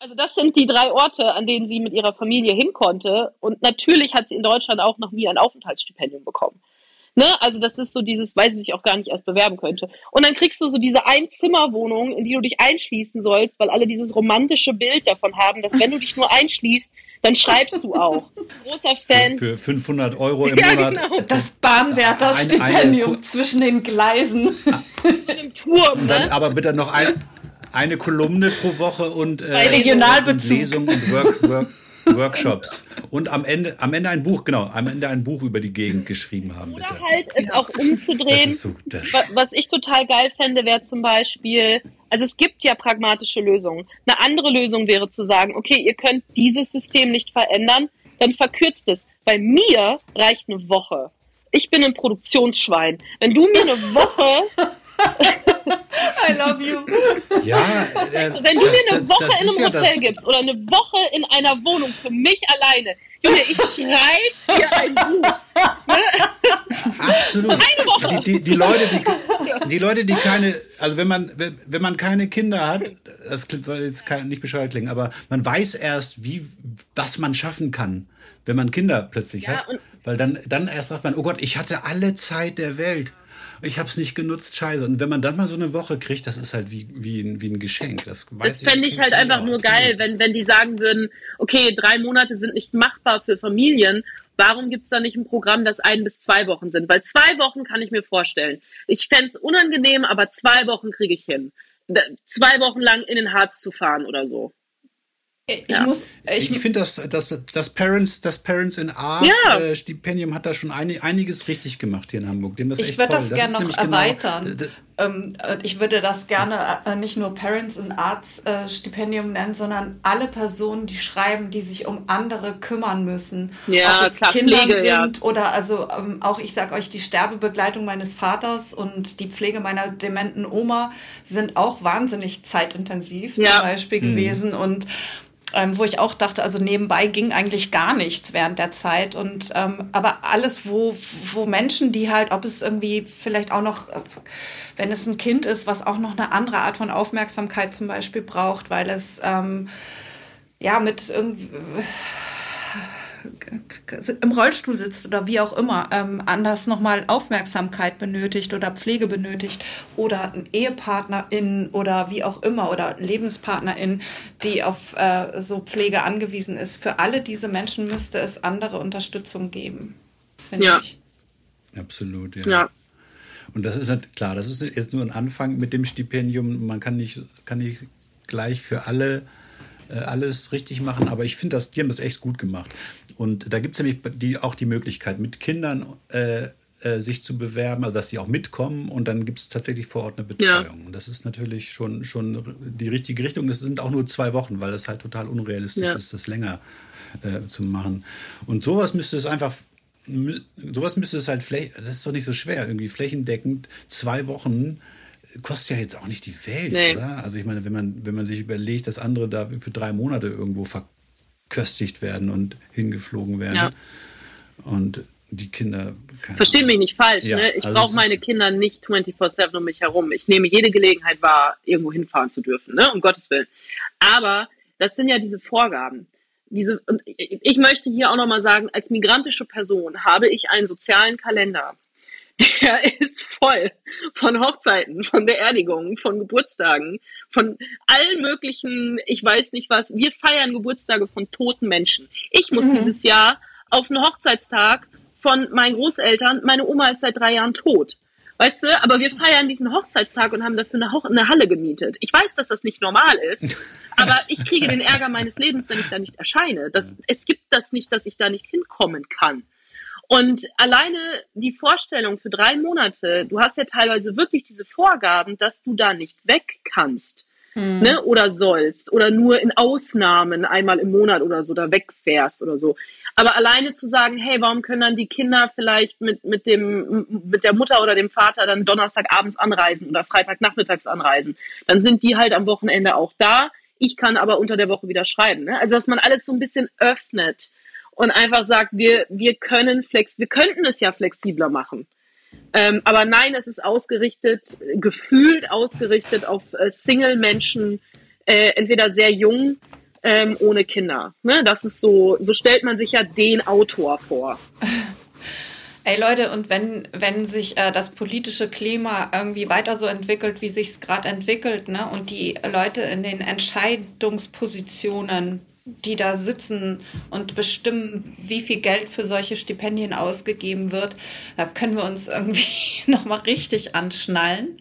Also das sind die drei Orte, an denen sie mit ihrer Familie hin konnte. Und natürlich hat sie in Deutschland auch noch nie ein Aufenthaltsstipendium bekommen. Ne? Also das ist so dieses, weil sie sich auch gar nicht erst bewerben könnte. Und dann kriegst du so diese Einzimmerwohnung, in die du dich einschließen sollst, weil alle dieses romantische Bild davon haben, dass wenn du dich nur einschließt, dann schreibst du auch. *laughs* Großer Fan. Für, für 500 Euro im *laughs* ja, Monat. Genau. Das Bahnwärterstipendium zwischen den Gleisen. Im Turm, ne? dann, aber bitte noch ein, eine Kolumne pro Woche und, äh, Regionalbezug. und Lesung und Work, Work, Workshops. Und am Ende, am Ende ein Buch, genau, am Ende ein Buch über die Gegend geschrieben haben. Oder bitte. halt es auch umzudrehen. So, was ich total geil fände, wäre zum Beispiel, also es gibt ja pragmatische Lösungen. Eine andere Lösung wäre zu sagen, okay, ihr könnt dieses System nicht verändern, dann verkürzt es. Bei mir reicht eine Woche. Ich bin ein Produktionsschwein. Wenn du mir eine *laughs* Woche. I love you. Ja, äh, wenn du mir eine Woche in einem Hotel ja gibst oder eine Woche in einer Wohnung für mich alleine, Junge, ich schreibe dir ein Buch. Absolut. Die, die, die, Leute, die, die Leute, die keine, also wenn man, wenn man keine Kinder hat, das soll jetzt nicht bescheuert klingen, aber man weiß erst, wie, was man schaffen kann, wenn man Kinder plötzlich ja, hat. Weil dann, dann erst sagt man, oh Gott, ich hatte alle Zeit der Welt ich habe es nicht genutzt, scheiße. Und wenn man dann mal so eine Woche kriegt, das ist halt wie, wie, ein, wie ein Geschenk. Das, das fände ich halt einfach nur geil, wenn, wenn die sagen würden, okay, drei Monate sind nicht machbar für Familien. Warum gibt es da nicht ein Programm, das ein bis zwei Wochen sind? Weil zwei Wochen kann ich mir vorstellen. Ich fände es unangenehm, aber zwei Wochen kriege ich hin. Zwei Wochen lang in den Harz zu fahren oder so. Ich ja. muss. Ich, ich finde, das, das, das, Parents, das Parents in Art ja. äh, Stipendium hat da schon ein, einiges richtig gemacht hier in Hamburg. Dem das ich würde das, das gerne noch genau erweitern. Genau, ähm, äh, ich würde das gerne äh, nicht nur Parents in Arts äh, Stipendium nennen, sondern alle Personen, die schreiben, die sich um andere kümmern müssen. Ja, Ob es klar, Kinder Pflege, sind ja. oder also ähm, auch ich sage euch, die Sterbebegleitung meines Vaters und die Pflege meiner dementen Oma sind auch wahnsinnig zeitintensiv ja. zum Beispiel mhm. gewesen und ähm, wo ich auch dachte, also nebenbei ging eigentlich gar nichts während der Zeit. Und ähm, aber alles, wo, wo Menschen, die halt, ob es irgendwie vielleicht auch noch, wenn es ein Kind ist, was auch noch eine andere Art von Aufmerksamkeit zum Beispiel braucht, weil es ähm, ja mit irgendwie im Rollstuhl sitzt oder wie auch immer, ähm, anders nochmal Aufmerksamkeit benötigt oder Pflege benötigt oder ein Ehepartnerin oder wie auch immer oder Lebenspartnerin, die auf äh, so Pflege angewiesen ist. Für alle diese Menschen müsste es andere Unterstützung geben, finde ja. ich. Absolut, ja. ja. Und das ist halt klar, das ist jetzt nur ein Anfang mit dem Stipendium. Man kann nicht, kann nicht gleich für alle äh, alles richtig machen, aber ich finde, das, die haben das echt gut gemacht. Und da gibt es nämlich die, auch die Möglichkeit, mit Kindern äh, äh, sich zu bewerben, also dass die auch mitkommen und dann gibt es tatsächlich vor Ort eine Betreuung. Ja. Und das ist natürlich schon, schon die richtige Richtung. Das sind auch nur zwei Wochen, weil das halt total unrealistisch ja. ist, das länger äh, zu machen. Und sowas müsste es einfach sowas müsste es halt, das ist doch nicht so schwer, irgendwie flächendeckend zwei Wochen kostet ja jetzt auch nicht die Welt, nee. oder? Also ich meine, wenn man, wenn man sich überlegt, dass andere da für drei Monate irgendwo ver verköstigt werden und hingeflogen werden. Ja. Und die Kinder. Verstehen mich nicht falsch, ja, ne? Ich also brauche meine Kinder nicht 24-7 um mich herum. Ich nehme jede Gelegenheit wahr, irgendwo hinfahren zu dürfen, ne? Um Gottes Willen. Aber das sind ja diese Vorgaben. Diese, und ich möchte hier auch nochmal sagen, als migrantische Person habe ich einen sozialen Kalender der ist voll von Hochzeiten, von Beerdigungen, von Geburtstagen, von allen möglichen, ich weiß nicht was. Wir feiern Geburtstage von toten Menschen. Ich muss mhm. dieses Jahr auf einen Hochzeitstag von meinen Großeltern, meine Oma ist seit drei Jahren tot. Weißt du, aber wir feiern diesen Hochzeitstag und haben dafür eine, Ho eine Halle gemietet. Ich weiß, dass das nicht normal ist, *laughs* aber ich kriege den Ärger meines Lebens, wenn ich da nicht erscheine. Das, es gibt das nicht, dass ich da nicht hinkommen kann. Und alleine die Vorstellung für drei Monate, du hast ja teilweise wirklich diese Vorgaben, dass du da nicht weg kannst. Hm. Ne, oder sollst oder nur in Ausnahmen einmal im Monat oder so da wegfährst oder so. Aber alleine zu sagen, hey, warum können dann die Kinder vielleicht mit, mit, dem, mit der Mutter oder dem Vater dann Donnerstagabends anreisen oder Freitagnachmittags anreisen? Dann sind die halt am Wochenende auch da. Ich kann aber unter der Woche wieder schreiben. Ne? Also, dass man alles so ein bisschen öffnet und einfach sagt, wir, wir können flex, wir könnten es ja flexibler machen. Ähm, aber nein, es ist ausgerichtet, gefühlt ausgerichtet auf äh, Single-Menschen, äh, entweder sehr jung, ähm, ohne Kinder. Ne? Das ist so, so stellt man sich ja den Autor vor. *laughs* Ey Leute, und wenn, wenn sich äh, das politische Klima irgendwie weiter so entwickelt, wie sich es gerade entwickelt, ne, und die Leute in den Entscheidungspositionen die da sitzen und bestimmen, wie viel Geld für solche Stipendien ausgegeben wird, da können wir uns irgendwie *laughs* nochmal richtig anschnallen,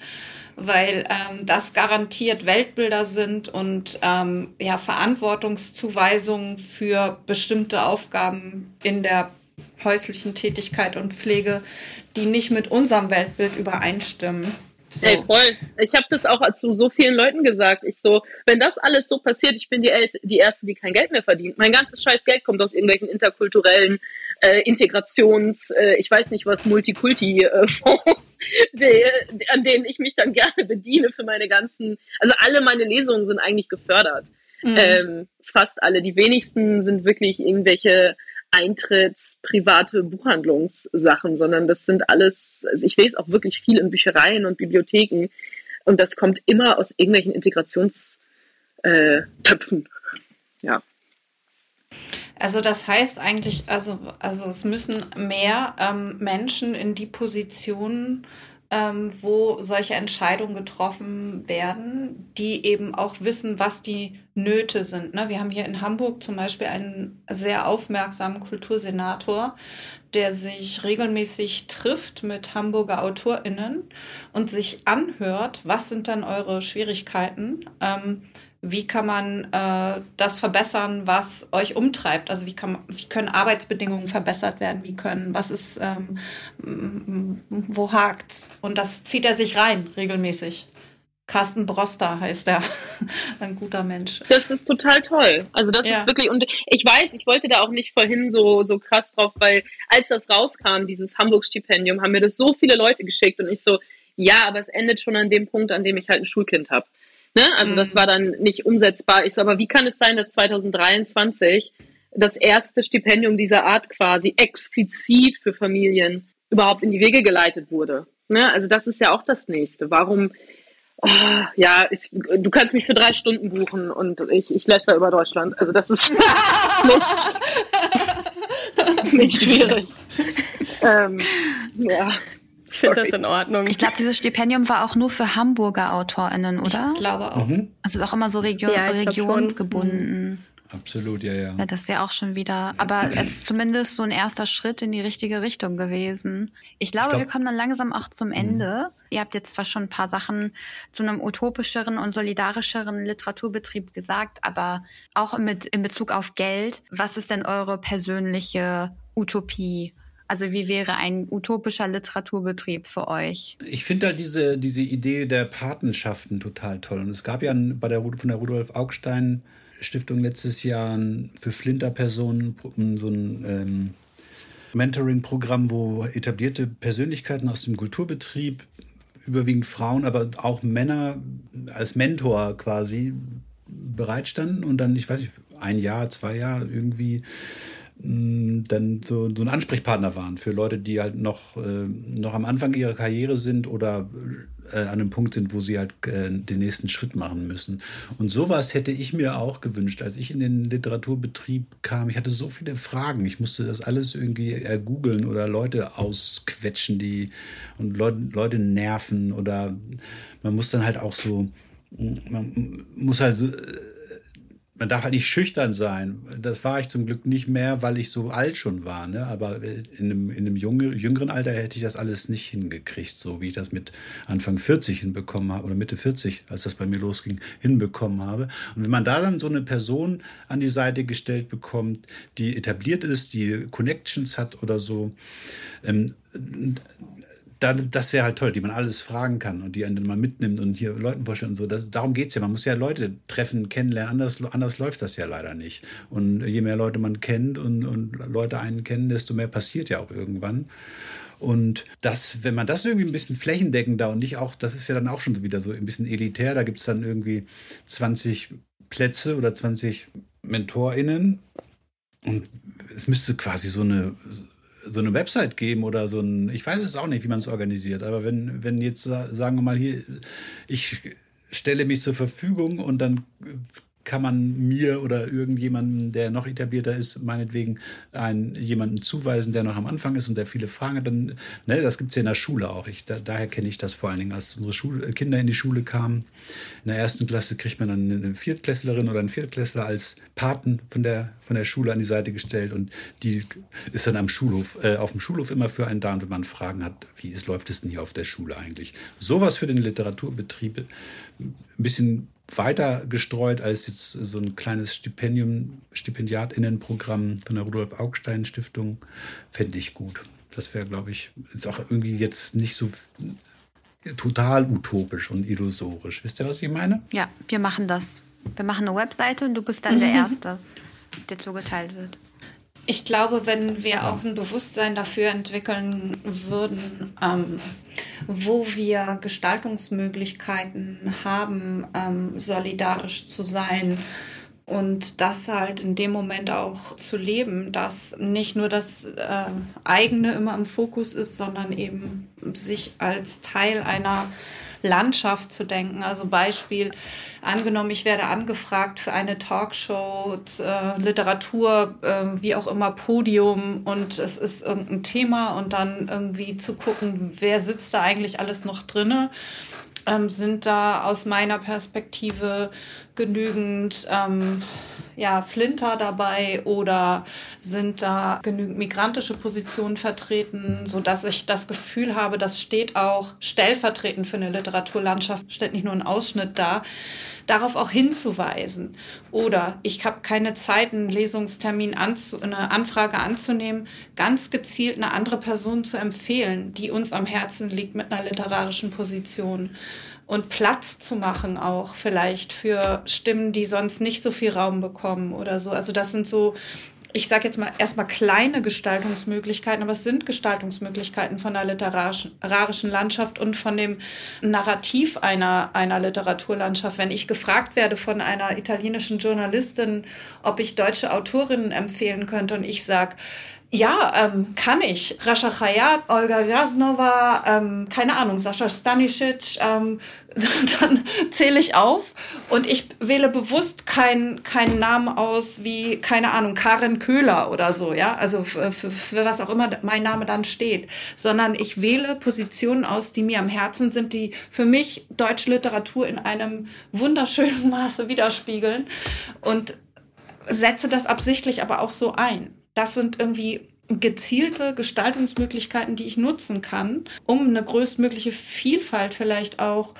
weil ähm, das garantiert Weltbilder sind und ähm, ja, Verantwortungszuweisungen für bestimmte Aufgaben in der häuslichen Tätigkeit und Pflege, die nicht mit unserem Weltbild übereinstimmen. So. Ey, voll. Ich habe das auch zu so vielen Leuten gesagt. Ich so, wenn das alles so passiert, ich bin die, El die Erste, die kein Geld mehr verdient. Mein ganzes scheiß Geld kommt aus irgendwelchen interkulturellen äh, Integrations, äh, ich weiß nicht was, Multikulti-Fonds, *laughs* an denen ich mich dann gerne bediene für meine ganzen, also alle meine Lesungen sind eigentlich gefördert. Mhm. Ähm, fast alle. Die wenigsten sind wirklich irgendwelche Eintritts, private Buchhandlungssachen, sondern das sind alles, also ich lese auch wirklich viel in Büchereien und Bibliotheken und das kommt immer aus irgendwelchen Integrationstöpfen. Äh, ja. Also das heißt eigentlich, also, also es müssen mehr ähm, Menschen in die Positionen ähm, wo solche Entscheidungen getroffen werden, die eben auch wissen, was die Nöte sind. Ne? Wir haben hier in Hamburg zum Beispiel einen sehr aufmerksamen Kultursenator, der sich regelmäßig trifft mit Hamburger AutorInnen und sich anhört, was sind dann eure Schwierigkeiten, ähm, wie kann man äh, das verbessern, was euch umtreibt? Also wie, kann, wie können Arbeitsbedingungen verbessert werden? Wie können, was ist, ähm, wo hakt's? Und das zieht er sich rein regelmäßig. Carsten Broster heißt er. *laughs* Ein guter Mensch. Das ist total toll. Also das ja. ist wirklich, und ich weiß, ich wollte da auch nicht vorhin so, so krass drauf, weil als das rauskam, dieses Hamburg-Stipendium, haben mir das so viele Leute geschickt und ich so, ja, aber es endet schon an dem Punkt, an dem ich halt ein Schulkind habe. Ne? Also mhm. das war dann nicht umsetzbar. Ich so, aber wie kann es sein, dass 2023 das erste Stipendium dieser Art quasi explizit für Familien überhaupt in die Wege geleitet wurde? Ne? Also das ist ja auch das Nächste. Warum? Oh, ja, ich, du kannst mich für drei Stunden buchen und ich, ich lässt da über Deutschland. Also das ist nicht, *laughs* *laughs* nicht schwierig. *laughs* ähm, ja. Ich finde das in Ordnung. Ich glaube, dieses Stipendium war auch nur für Hamburger AutorInnen, oder? Ich glaube auch. Mhm. Also ist auch immer so Region, ja, regionsgebunden. Mhm. Absolut, ja, ja. ja. Das ist ja auch schon wieder, aber es ist zumindest so ein erster Schritt in die richtige Richtung gewesen. Ich glaube, ich glaub, wir kommen dann langsam auch zum mhm. Ende. Mhm. Ihr habt jetzt zwar schon ein paar Sachen zu einem utopischeren und solidarischeren Literaturbetrieb gesagt, aber auch mit in Bezug auf Geld. Was ist denn eure persönliche Utopie? Also wie wäre ein utopischer Literaturbetrieb für euch? Ich finde halt diese, diese Idee der Patenschaften total toll. Und es gab ja bei der, von der Rudolf Augstein Stiftung letztes Jahr für Flinterpersonen so ein ähm, Mentoring-Programm, wo etablierte Persönlichkeiten aus dem Kulturbetrieb, überwiegend Frauen, aber auch Männer als Mentor quasi bereitstanden und dann, ich weiß nicht, ein Jahr, zwei Jahre irgendwie dann so, so ein Ansprechpartner waren für Leute, die halt noch, äh, noch am Anfang ihrer Karriere sind oder äh, an einem Punkt sind, wo sie halt äh, den nächsten Schritt machen müssen. Und sowas hätte ich mir auch gewünscht, als ich in den Literaturbetrieb kam. Ich hatte so viele Fragen. Ich musste das alles irgendwie ergoogeln oder Leute ausquetschen, die und Leute, Leute nerven oder man muss dann halt auch so, man muss halt so man darf halt nicht schüchtern sein. Das war ich zum Glück nicht mehr, weil ich so alt schon war. Ne? Aber in einem, in einem jüngeren Alter hätte ich das alles nicht hingekriegt, so wie ich das mit Anfang 40 hinbekommen habe oder Mitte 40, als das bei mir losging, hinbekommen habe. Und wenn man da dann so eine Person an die Seite gestellt bekommt, die etabliert ist, die Connections hat oder so, ähm, dann, das wäre halt toll, die man alles fragen kann und die einen dann mal mitnimmt und hier Leuten vorstellt und so. Das, darum geht es ja. Man muss ja Leute treffen, kennenlernen. Anders, anders läuft das ja leider nicht. Und je mehr Leute man kennt und, und Leute einen kennen, desto mehr passiert ja auch irgendwann. Und das, wenn man das irgendwie ein bisschen flächendeckender und nicht auch, das ist ja dann auch schon wieder so ein bisschen elitär, da gibt es dann irgendwie 20 Plätze oder 20 MentorInnen. Und es müsste quasi so eine so eine Website geben oder so ein, ich weiß es auch nicht, wie man es organisiert, aber wenn, wenn jetzt, sagen wir mal hier, ich stelle mich zur Verfügung und dann kann man mir oder irgendjemanden, der noch etablierter ist, meinetwegen einen, jemanden zuweisen, der noch am Anfang ist und der viele Fragen hat, ne, das gibt es ja in der Schule auch. Ich, da, daher kenne ich das vor allen Dingen, als unsere Schule, Kinder in die Schule kamen. In der ersten Klasse kriegt man dann eine Viertklässlerin oder einen Viertklässler als Paten von der, von der Schule an die Seite gestellt und die ist dann am Schulhof, äh, auf dem Schulhof immer für einen da und wenn man Fragen hat, wie ist, läuft es denn hier auf der Schule eigentlich? Sowas für den Literaturbetrieb, ein bisschen weiter gestreut als jetzt so ein kleines Stipendium, Stipendiatinnenprogramm von der Rudolf Augstein Stiftung, fände ich gut. Das wäre, glaube ich, ist auch irgendwie jetzt nicht so total utopisch und illusorisch. Wisst ihr, was ich meine? Ja, wir machen das. Wir machen eine Webseite und du bist dann der *laughs* Erste, der zugeteilt wird. Ich glaube, wenn wir auch ein Bewusstsein dafür entwickeln würden, ähm, wo wir Gestaltungsmöglichkeiten haben, ähm, solidarisch zu sein, und das halt in dem Moment auch zu leben, dass nicht nur das äh, eigene immer im Fokus ist, sondern eben sich als Teil einer Landschaft zu denken. Also Beispiel, angenommen, ich werde angefragt für eine Talkshow, äh, Literatur, äh, wie auch immer, Podium und es ist irgendein Thema und dann irgendwie zu gucken, wer sitzt da eigentlich alles noch drinne ähm, sind da aus meiner Perspektive genügend ähm, ja, Flinter dabei oder sind da genügend migrantische Positionen vertreten, so dass ich das Gefühl habe, das steht auch stellvertretend für eine Literaturlandschaft, stellt nicht nur ein Ausschnitt da, darauf auch hinzuweisen. Oder ich habe keine Zeit, einen Lesungstermin, anzu eine Anfrage anzunehmen, ganz gezielt eine andere Person zu empfehlen, die uns am Herzen liegt mit einer literarischen Position und Platz zu machen auch vielleicht für Stimmen, die sonst nicht so viel Raum bekommen oder so. Also das sind so ich sage jetzt mal erstmal kleine Gestaltungsmöglichkeiten, aber es sind Gestaltungsmöglichkeiten von der literarischen Landschaft und von dem Narrativ einer, einer Literaturlandschaft. Wenn ich gefragt werde von einer italienischen Journalistin, ob ich deutsche Autorinnen empfehlen könnte und ich sage, ja, ähm, kann ich. Rasha Khayat, Olga Jasnova, ähm, keine Ahnung, Sascha Stanisic, ähm, *laughs* dann zähle ich auf. Und ich wähle bewusst keinen keinen Namen aus wie, keine Ahnung, Karin Köhler oder so, ja, also für, für was auch immer mein Name dann steht, sondern ich wähle Positionen aus, die mir am Herzen sind, die für mich deutsche Literatur in einem wunderschönen *laughs* Maße widerspiegeln. Und setze das absichtlich aber auch so ein das sind irgendwie gezielte Gestaltungsmöglichkeiten, die ich nutzen kann, um eine größtmögliche Vielfalt vielleicht auch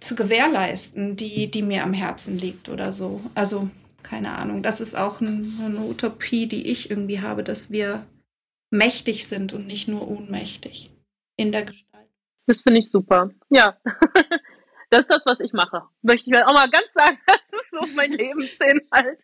zu gewährleisten, die, die mir am Herzen liegt oder so. Also keine Ahnung, das ist auch ein, eine Utopie, die ich irgendwie habe, dass wir mächtig sind und nicht nur ohnmächtig in der Gestalt. Das finde ich super. Ja, *laughs* das ist das, was ich mache. Möchte ich auch mal ganz sagen, *laughs* das ist so mein Lebensinhalt.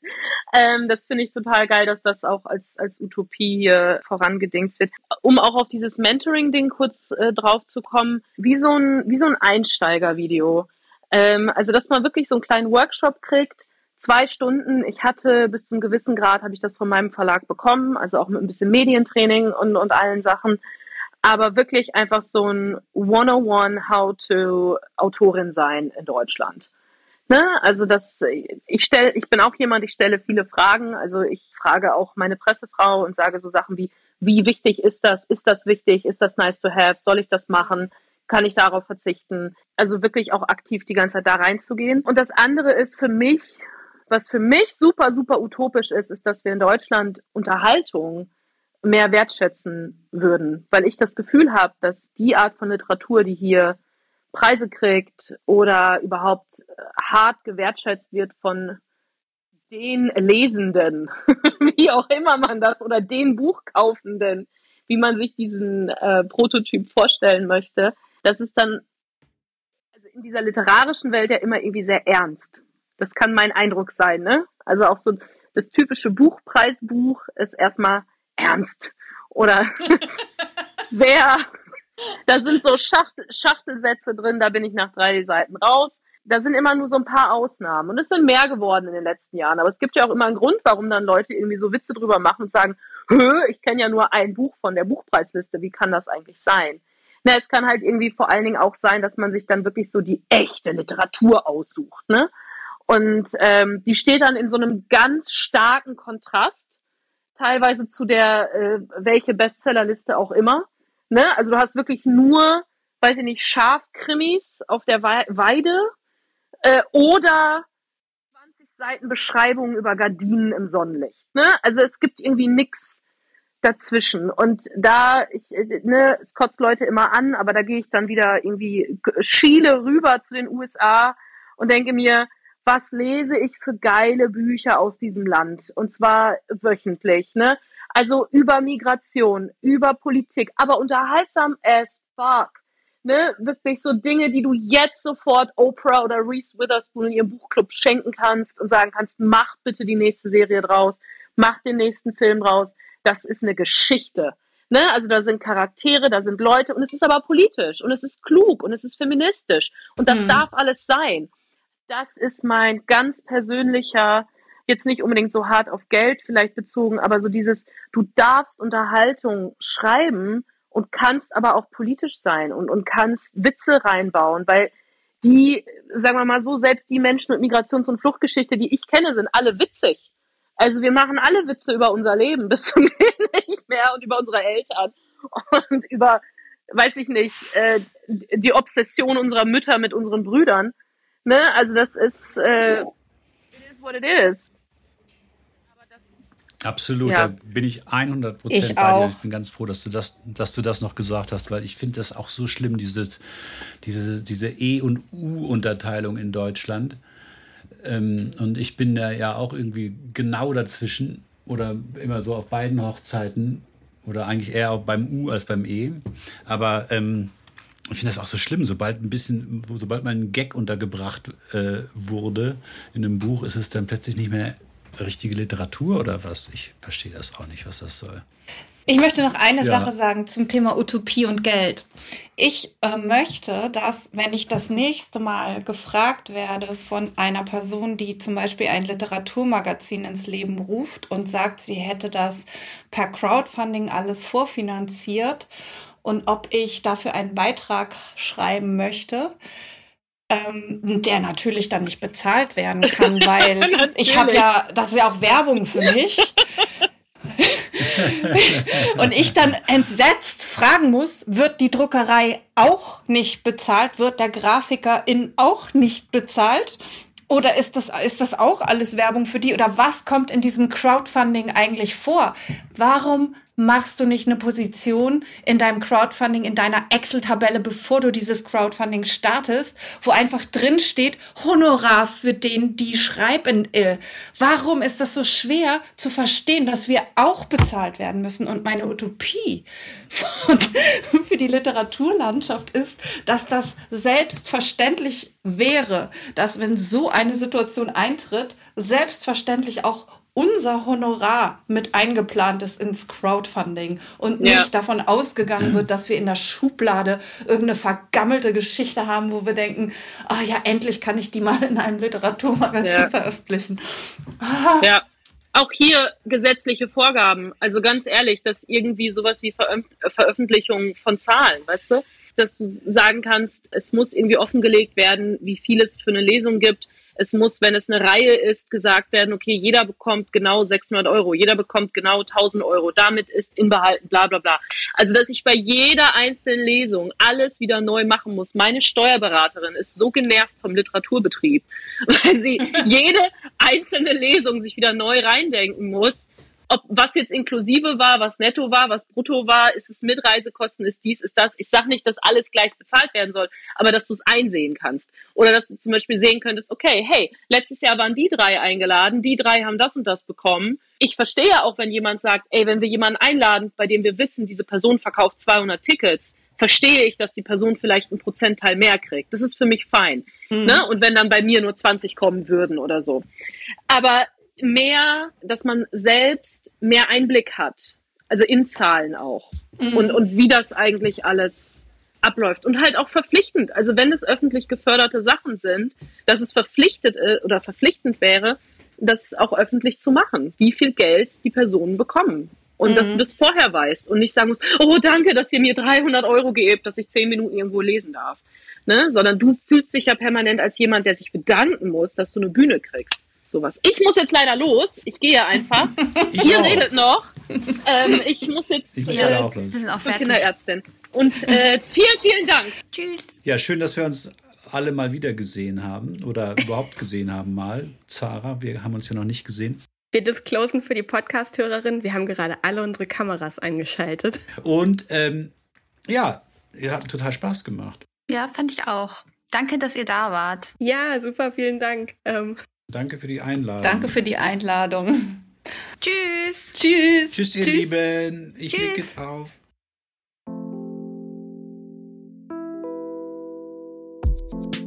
Ähm, das finde ich total geil, dass das auch als, als Utopie äh, vorangedingst wird. Um auch auf dieses Mentoring-Ding kurz äh, drauf zu kommen, wie so ein, wie so ein Einsteiger-Video. Ähm, also, dass man wirklich so einen kleinen Workshop kriegt, zwei Stunden. Ich hatte bis zum gewissen Grad, habe ich das von meinem Verlag bekommen, also auch mit ein bisschen Medientraining und, und allen Sachen aber wirklich einfach so ein 101 How to Autorin sein in Deutschland. Ne? Also das, ich stelle, ich bin auch jemand, ich stelle viele Fragen. Also ich frage auch meine Pressefrau und sage so Sachen wie, wie wichtig ist das? Ist das wichtig? Ist das nice to have? Soll ich das machen? Kann ich darauf verzichten? Also wirklich auch aktiv die ganze Zeit da reinzugehen. Und das andere ist für mich, was für mich super, super utopisch ist, ist, dass wir in Deutschland Unterhaltung mehr wertschätzen würden, weil ich das Gefühl habe, dass die Art von Literatur, die hier Preise kriegt oder überhaupt äh, hart gewertschätzt wird von den Lesenden, *laughs* wie auch immer man das, oder den Buchkaufenden, wie man sich diesen äh, Prototyp vorstellen möchte, das ist dann also in dieser literarischen Welt ja immer irgendwie sehr ernst. Das kann mein Eindruck sein, ne? Also auch so das typische Buchpreisbuch ist erstmal ernst oder *laughs* sehr, da sind so Schachtel, Schachtelsätze drin, da bin ich nach drei Seiten raus. Da sind immer nur so ein paar Ausnahmen. Und es sind mehr geworden in den letzten Jahren. Aber es gibt ja auch immer einen Grund, warum dann Leute irgendwie so Witze drüber machen und sagen, Hö, ich kenne ja nur ein Buch von der Buchpreisliste, wie kann das eigentlich sein? Na, es kann halt irgendwie vor allen Dingen auch sein, dass man sich dann wirklich so die echte Literatur aussucht. Ne? Und ähm, die steht dann in so einem ganz starken Kontrast teilweise zu der, äh, welche Bestsellerliste auch immer. Ne? Also du hast wirklich nur, weiß ich nicht, Schafkrimis auf der Weide äh, oder 20 Seiten Beschreibungen über Gardinen im Sonnenlicht. Ne? Also es gibt irgendwie nix dazwischen. Und da, ich, äh, ne, es kotzt Leute immer an, aber da gehe ich dann wieder irgendwie, schiele rüber zu den USA und denke mir, was lese ich für geile Bücher aus diesem Land und zwar wöchentlich, ne? Also über Migration, über Politik, aber unterhaltsam as fuck. Ne, wirklich so Dinge, die du jetzt sofort Oprah oder Reese Witherspoon in ihrem Buchclub schenken kannst und sagen kannst, mach bitte die nächste Serie draus, macht den nächsten Film raus. Das ist eine Geschichte. Ne? Also da sind Charaktere, da sind Leute und es ist aber politisch und es ist klug und es ist feministisch und das mhm. darf alles sein. Das ist mein ganz persönlicher, jetzt nicht unbedingt so hart auf Geld vielleicht bezogen, aber so dieses, du darfst Unterhaltung schreiben und kannst aber auch politisch sein und, und kannst Witze reinbauen, weil die, sagen wir mal so, selbst die Menschen mit Migrations- und Fluchtgeschichte, die ich kenne, sind alle witzig. Also wir machen alle Witze über unser Leben *laughs* bis zum nicht mehr und über unsere Eltern und über, weiß ich nicht, äh, die Obsession unserer Mütter mit unseren Brüdern. Ne? Also das ist, äh, it is what it is. Absolut, ja. da bin ich 100 Prozent bei dir. Ich bin ganz froh, dass du das, dass du das noch gesagt hast, weil ich finde das auch so schlimm, dieses, diese, diese E- und U-Unterteilung in Deutschland. Ähm, und ich bin da ja auch irgendwie genau dazwischen oder immer so auf beiden Hochzeiten oder eigentlich eher auch beim U als beim E. Aber ähm, ich finde das auch so schlimm, sobald ein bisschen, sobald mal ein Gag untergebracht äh, wurde in einem Buch, ist es dann plötzlich nicht mehr richtige Literatur oder was? Ich verstehe das auch nicht, was das soll. Ich möchte noch eine ja. Sache sagen zum Thema Utopie und Geld. Ich äh, möchte, dass, wenn ich das nächste Mal gefragt werde von einer Person, die zum Beispiel ein Literaturmagazin ins Leben ruft und sagt, sie hätte das per Crowdfunding alles vorfinanziert und ob ich dafür einen Beitrag schreiben möchte, ähm, der natürlich dann nicht bezahlt werden kann, *laughs* weil ich habe ja, das ist ja auch Werbung für mich. *laughs* und ich dann entsetzt fragen muss, wird die Druckerei auch nicht bezahlt? Wird der Grafiker in auch nicht bezahlt? Oder ist das, ist das auch alles Werbung für die? Oder was kommt in diesem Crowdfunding eigentlich vor? Warum machst du nicht eine Position in deinem Crowdfunding, in deiner Excel-Tabelle, bevor du dieses Crowdfunding startest, wo einfach drin steht, Honorar für den, die schreiben. Äh, warum ist das so schwer zu verstehen, dass wir auch bezahlt werden müssen? Und meine Utopie von, *laughs* für die Literaturlandschaft ist, dass das selbstverständlich wäre, dass wenn so eine Situation eintritt, selbstverständlich auch unser Honorar mit eingeplant ist ins Crowdfunding und nicht ja. davon ausgegangen wird, dass wir in der Schublade irgendeine vergammelte Geschichte haben, wo wir denken, ah ja, endlich kann ich die mal in einem Literaturmagazin ja. veröffentlichen. Ah. Ja. Auch hier gesetzliche Vorgaben. Also ganz ehrlich, dass irgendwie sowas wie Veröf Veröffentlichung von Zahlen, weißt du? Dass du sagen kannst, es muss irgendwie offengelegt werden, wie viel es für eine Lesung gibt es muss, wenn es eine Reihe ist, gesagt werden, okay, jeder bekommt genau 600 Euro, jeder bekommt genau 1000 Euro, damit ist inbehalten, bla bla bla. Also, dass ich bei jeder einzelnen Lesung alles wieder neu machen muss. Meine Steuerberaterin ist so genervt vom Literaturbetrieb, *laughs* weil sie jede einzelne Lesung sich wieder neu reindenken muss ob was jetzt inklusive war, was netto war, was brutto war, ist es mit Reisekosten, ist dies, ist das. Ich sage nicht, dass alles gleich bezahlt werden soll, aber dass du es einsehen kannst. Oder dass du zum Beispiel sehen könntest, okay, hey, letztes Jahr waren die drei eingeladen, die drei haben das und das bekommen. Ich verstehe auch, wenn jemand sagt, ey, wenn wir jemanden einladen, bei dem wir wissen, diese Person verkauft 200 Tickets, verstehe ich, dass die Person vielleicht einen Prozentteil mehr kriegt. Das ist für mich fein. Mhm. Ne? Und wenn dann bei mir nur 20 kommen würden oder so. Aber mehr, dass man selbst mehr Einblick hat, also in Zahlen auch mhm. und, und wie das eigentlich alles abläuft und halt auch verpflichtend. Also wenn es öffentlich geförderte Sachen sind, dass es verpflichtet äh, oder verpflichtend wäre, das auch öffentlich zu machen, wie viel Geld die Personen bekommen. Und mhm. dass du das vorher weißt und nicht sagen musst, oh danke, dass ihr mir 300 Euro gebt, dass ich 10 Minuten irgendwo lesen darf. Ne? Sondern du fühlst dich ja permanent als jemand, der sich bedanken muss, dass du eine Bühne kriegst sowas. Ich muss jetzt leider los. Ich gehe einfach. *laughs* Ihr redet noch. *laughs* Ähm, ich muss jetzt ich muss äh, auch los. Wir sind auch fertig. Kinderärztin. Und äh, vielen, vielen Dank. Tschüss. Ja, schön, dass wir uns alle mal wieder gesehen haben oder *laughs* überhaupt gesehen haben mal. Zara, wir haben uns ja noch nicht gesehen. Wir disclosen für die Podcast-Hörerin. Wir haben gerade alle unsere Kameras eingeschaltet. Und ähm, ja, ihr habt total Spaß gemacht. Ja, fand ich auch. Danke, dass ihr da wart. Ja, super, vielen Dank. Ähm, Danke für die Einladung. Danke für die Einladung. *laughs* Tschüss. Tschüss. Tschüss, ihr Tschüss. Lieben. Ich leg jetzt auf. Thank